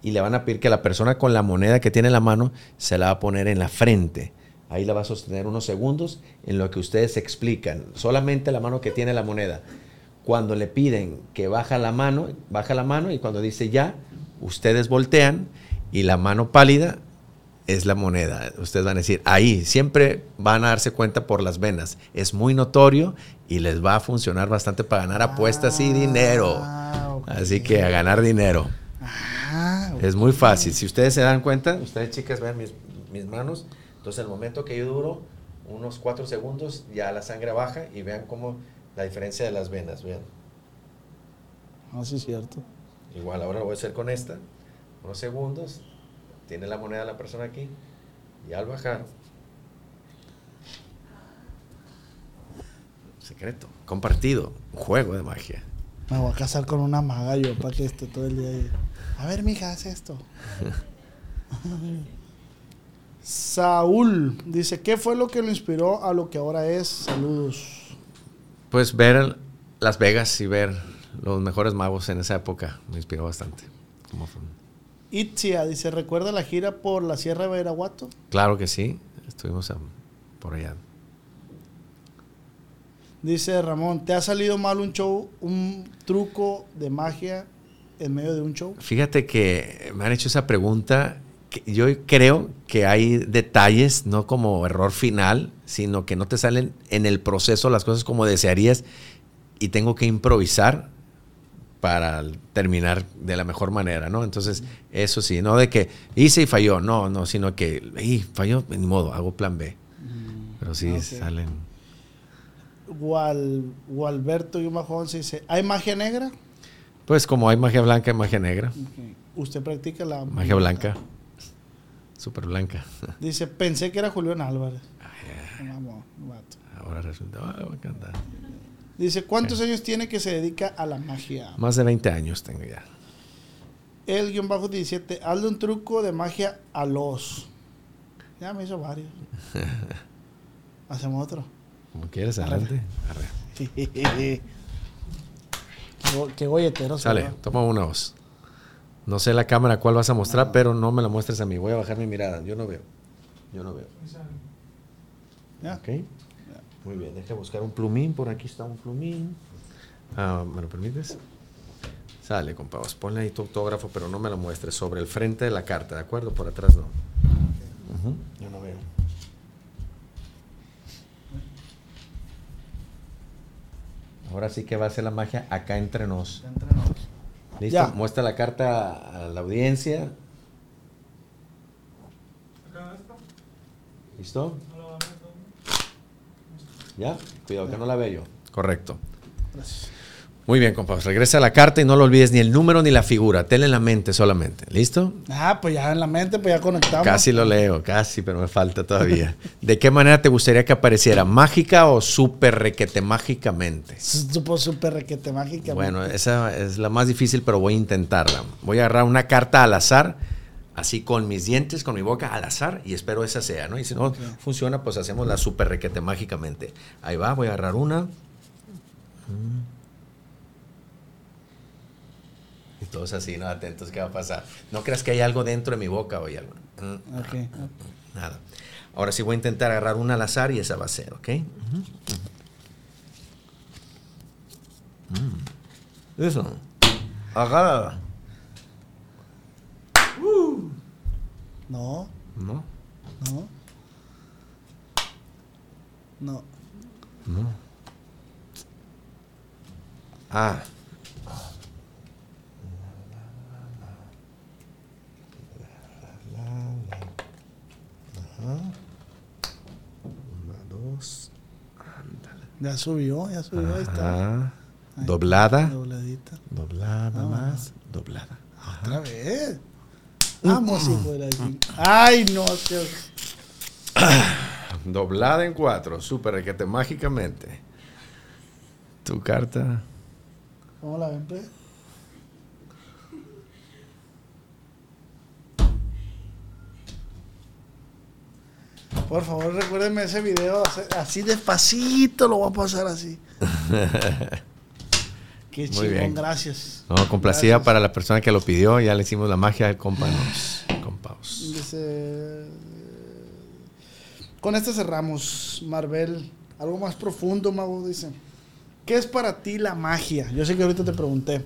y le van a pedir que la persona con la moneda que tiene en la mano se la va a poner en la frente. Ahí la va a sostener unos segundos en lo que ustedes explican. Solamente la mano que tiene la moneda. Cuando le piden que baja la mano, baja la mano y cuando dice ya, ustedes voltean y la mano pálida es la moneda. Ustedes van a decir, ahí siempre van a darse cuenta por las venas. Es muy notorio y les va a funcionar bastante para ganar apuestas y dinero. Ah. Así que a ganar dinero. Ah. Es muy fácil. Si ustedes se dan cuenta, ustedes chicas vean mis, mis manos. Entonces, el momento que yo duro, unos cuatro segundos, ya la sangre baja y vean cómo la diferencia de las venas. Vean. Ah, sí, es cierto. Igual, ahora lo voy a hacer con esta. Unos segundos. Tiene la moneda la persona aquí. Y al bajar. Secreto. Compartido. Un juego de magia. Me voy a casar con una maga yo para que esté todo el día ahí. A ver, mija, haz esto. Saúl dice, ¿qué fue lo que lo inspiró a lo que ahora es? Saludos. Pues ver Las Vegas y ver los mejores magos en esa época me inspiró bastante. Como fue- Itzia dice, ¿recuerda la gira por la Sierra de Veraguato? Claro que sí. Estuvimos a- por allá. Dice Ramón, ¿te ha salido mal un show, un truco de magia en medio de un show? Fíjate que me han hecho esa pregunta. que yo creo que hay detalles, no como error final, sino que no te salen en el proceso las cosas como desearías y tengo que improvisar para terminar de la mejor manera, ¿no? Entonces, eso sí, no de que hice y falló, no, no, sino que "Ey, falló, ni modo, hago plan B. Pero sí salen. Gual, Gualberto y Once dice, ¿hay magia negra? Pues como hay magia blanca, hay magia negra. ¿Usted practica la Magia blanca. Súper blanca. Dice, pensé que era Julián Álvarez. Vato. Ahora resulta, ah, voy a cantar. Dice, ¿cuántos años tiene que se dedica a la magia? Más de 20 años tengo ya. El guion bajo 17, hazle un truco de magia a los. Ya me hizo varios. Hacemos otro. Como quieres, adelante. Arre. qué, go- qué golletero. Sale, ¿verdad? toma una voz. No sé la cámara cuál vas a mostrar, pero no me la muestres a mí. Voy a bajar mi mirada. Yo no veo. Yo no veo. Ya. Ok. Muy bien, deja buscar un plumín. Por aquí está un plumín. Ah, ¿Me lo permites? Sale, compa. vos Ponle ahí tu autógrafo, pero no me lo muestres. Sobre el frente de la carta, ¿de acuerdo? Por atrás no. Ujú, Yo no veo. Ahora sí que va a ser la magia acá entre nos. Entre nos. ¿Listo? Ya. Muestra la carta a la audiencia. ¿Listo? ¿Ya? Cuidado que no la veo yo. Correcto. Gracias. Muy bien, compadre. Regresa a la carta y no lo olvides ni el número ni la figura. Tenla en la mente solamente. ¿Listo? Ah, pues ya en la mente, pues ya conectamos. Casi lo leo, casi, pero me falta todavía. ¿De qué manera te gustaría que apareciera? ¿Mágica o súper requete mágicamente? Supo súper requete mágica. Bueno, esa es la más difícil, pero voy a intentarla. Voy a agarrar una carta al azar, así con mis dientes, con mi boca al azar, y espero esa sea, ¿no? Y si no funciona, pues hacemos la super requete mágicamente. Ahí va, voy a agarrar una. Mm. Y todos así, ¿no? Atentos, ¿qué va a pasar? No creas que hay algo dentro de mi boca o hay algo. Mm, Ok. Nada. Ahora sí voy a intentar agarrar una al azar y esa va a ser, ¿ok? Mm. Eso. Agárrala. No, No, no. No. no. Ah. Ajá. Una, dos. Ándale. Ya subió, ya subió. Ahí está. Ajá. Doblada. Dobladita. Doblada Ah. más. Doblada. Otra vez. Vamos, hijo de la ching- Ay, no, tío. Doblada en cuatro. Súper requete mágicamente. Tu carta. ¿Cómo la ven, pues? Por favor, recuérdenme ese video así- así despacito, lo voy a pasar así. Qué Muy chingón, bien. gracias. No, complacida Gracias. para la persona que lo pidió. Ya le hicimos la magia del companos. Compaos. Dice, con este cerramos, Marvel. Algo más profundo, Mago, dice. ¿Qué es para ti la magia? Yo sé que ahorita te pregunté.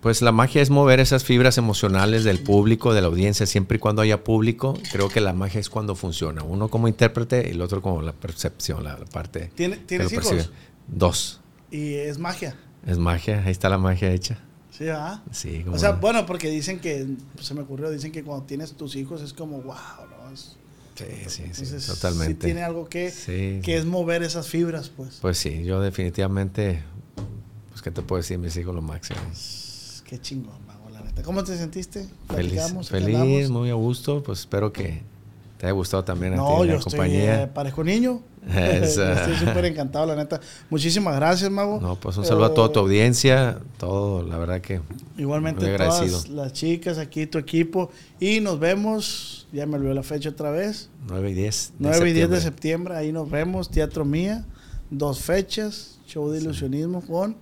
Pues la magia es mover esas fibras emocionales del público, de la audiencia, siempre y cuando haya público. Creo que la magia es cuando funciona. Uno como intérprete y el otro como la percepción, la, la parte. ¿Tiene- ¿Tienes hijos? percibe. Dos. Y es magia. Es magia. Ahí está la magia hecha. Sí, ¿ah? Sí, como O sea, no. bueno, porque dicen que, pues, se me ocurrió, dicen que cuando tienes tus hijos es como, wow, ¿no? Es- Sí, sí, sí, totalmente. sí tiene algo que, Sí, que sí. es mover esas fibras, pues. Pues sí, yo definitivamente, pues qué te puedo decir, mis hijos lo máximo. Qué chingón, Mago, la neta. ¿Cómo te sentiste? Feliz, feliz, muy a gusto, pues espero que te haya gustado también a No, ti yo la estoy, compañía. eh, parezco niño. Estoy súper encantado, la neta. Muchísimas gracias, Mago. No, pues un saludo a toda tu Eh, audiencia, todo, la verdad que Igualmente muy agradecido. todas las chicas aquí, tu equipo. Y nos vemos, ya me olvidó la fecha otra vez, 9 y 10 de 9 y 10 de septiembre. septiembre, ahí nos vemos, Teatro Mía, dos fechas, show de ilusionismo con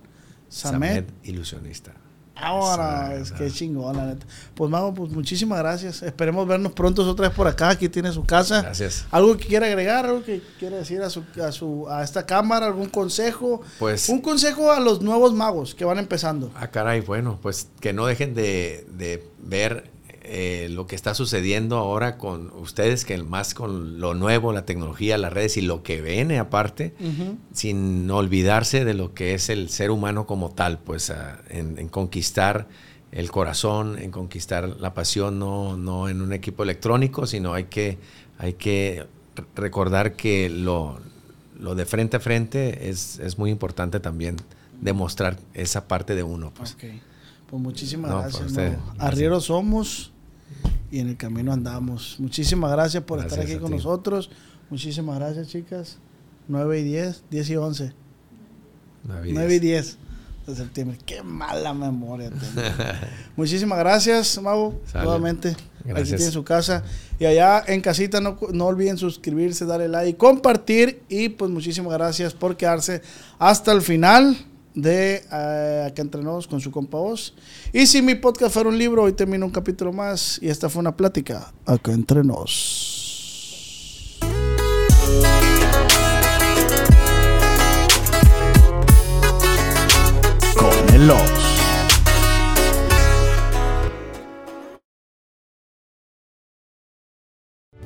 Samet. Samet, ilusionista. Ahora, es que chingón, la neta. Pues, Mago, pues muchísimas gracias. Esperemos vernos pronto otra vez por acá. Aquí tiene su casa. Gracias. ¿Algo que quiera agregar? ¿Algo que quiera decir a, su, a, su, a esta cámara? ¿Algún consejo? Pues- Un consejo a los nuevos magos que van empezando. Ah, caray, bueno, pues que no dejen de, de ver eh, lo que está sucediendo ahora con ustedes, que más con lo nuevo, la tecnología, las redes y lo que viene aparte, sin olvidarse de lo que es el ser humano como tal, pues en, en conquistar el corazón, en conquistar la pasión, no, no en un equipo electrónico, sino hay que, hay que re- recordar que lo, lo de frente a frente es, es muy importante también demostrar esa parte de uno. Pues. Pues muchísimas No, gracias. por usted. Mago. Arrieros somos y en el camino andamos. Muchísimas gracias por estar aquí con ti. nosotros. Muchísimas gracias, chicas. 9 y 10, 10 y 11. Navidades. 9 y 10 de septiembre. Qué mala memoria tengo. Muchísimas gracias, Mago. Sale. Nuevamente. Aquí Gracias. tiene su casa. Y allá en casita no, no olviden suscribirse, darle like, compartir. Y pues muchísimas gracias por quedarse hasta el final de eh, Acá Entrenos con su compa Oz. Y si mi podcast fuera un libro, hoy termina un capítulo más. Y esta fue una plática. Acá Entrenos. Con el.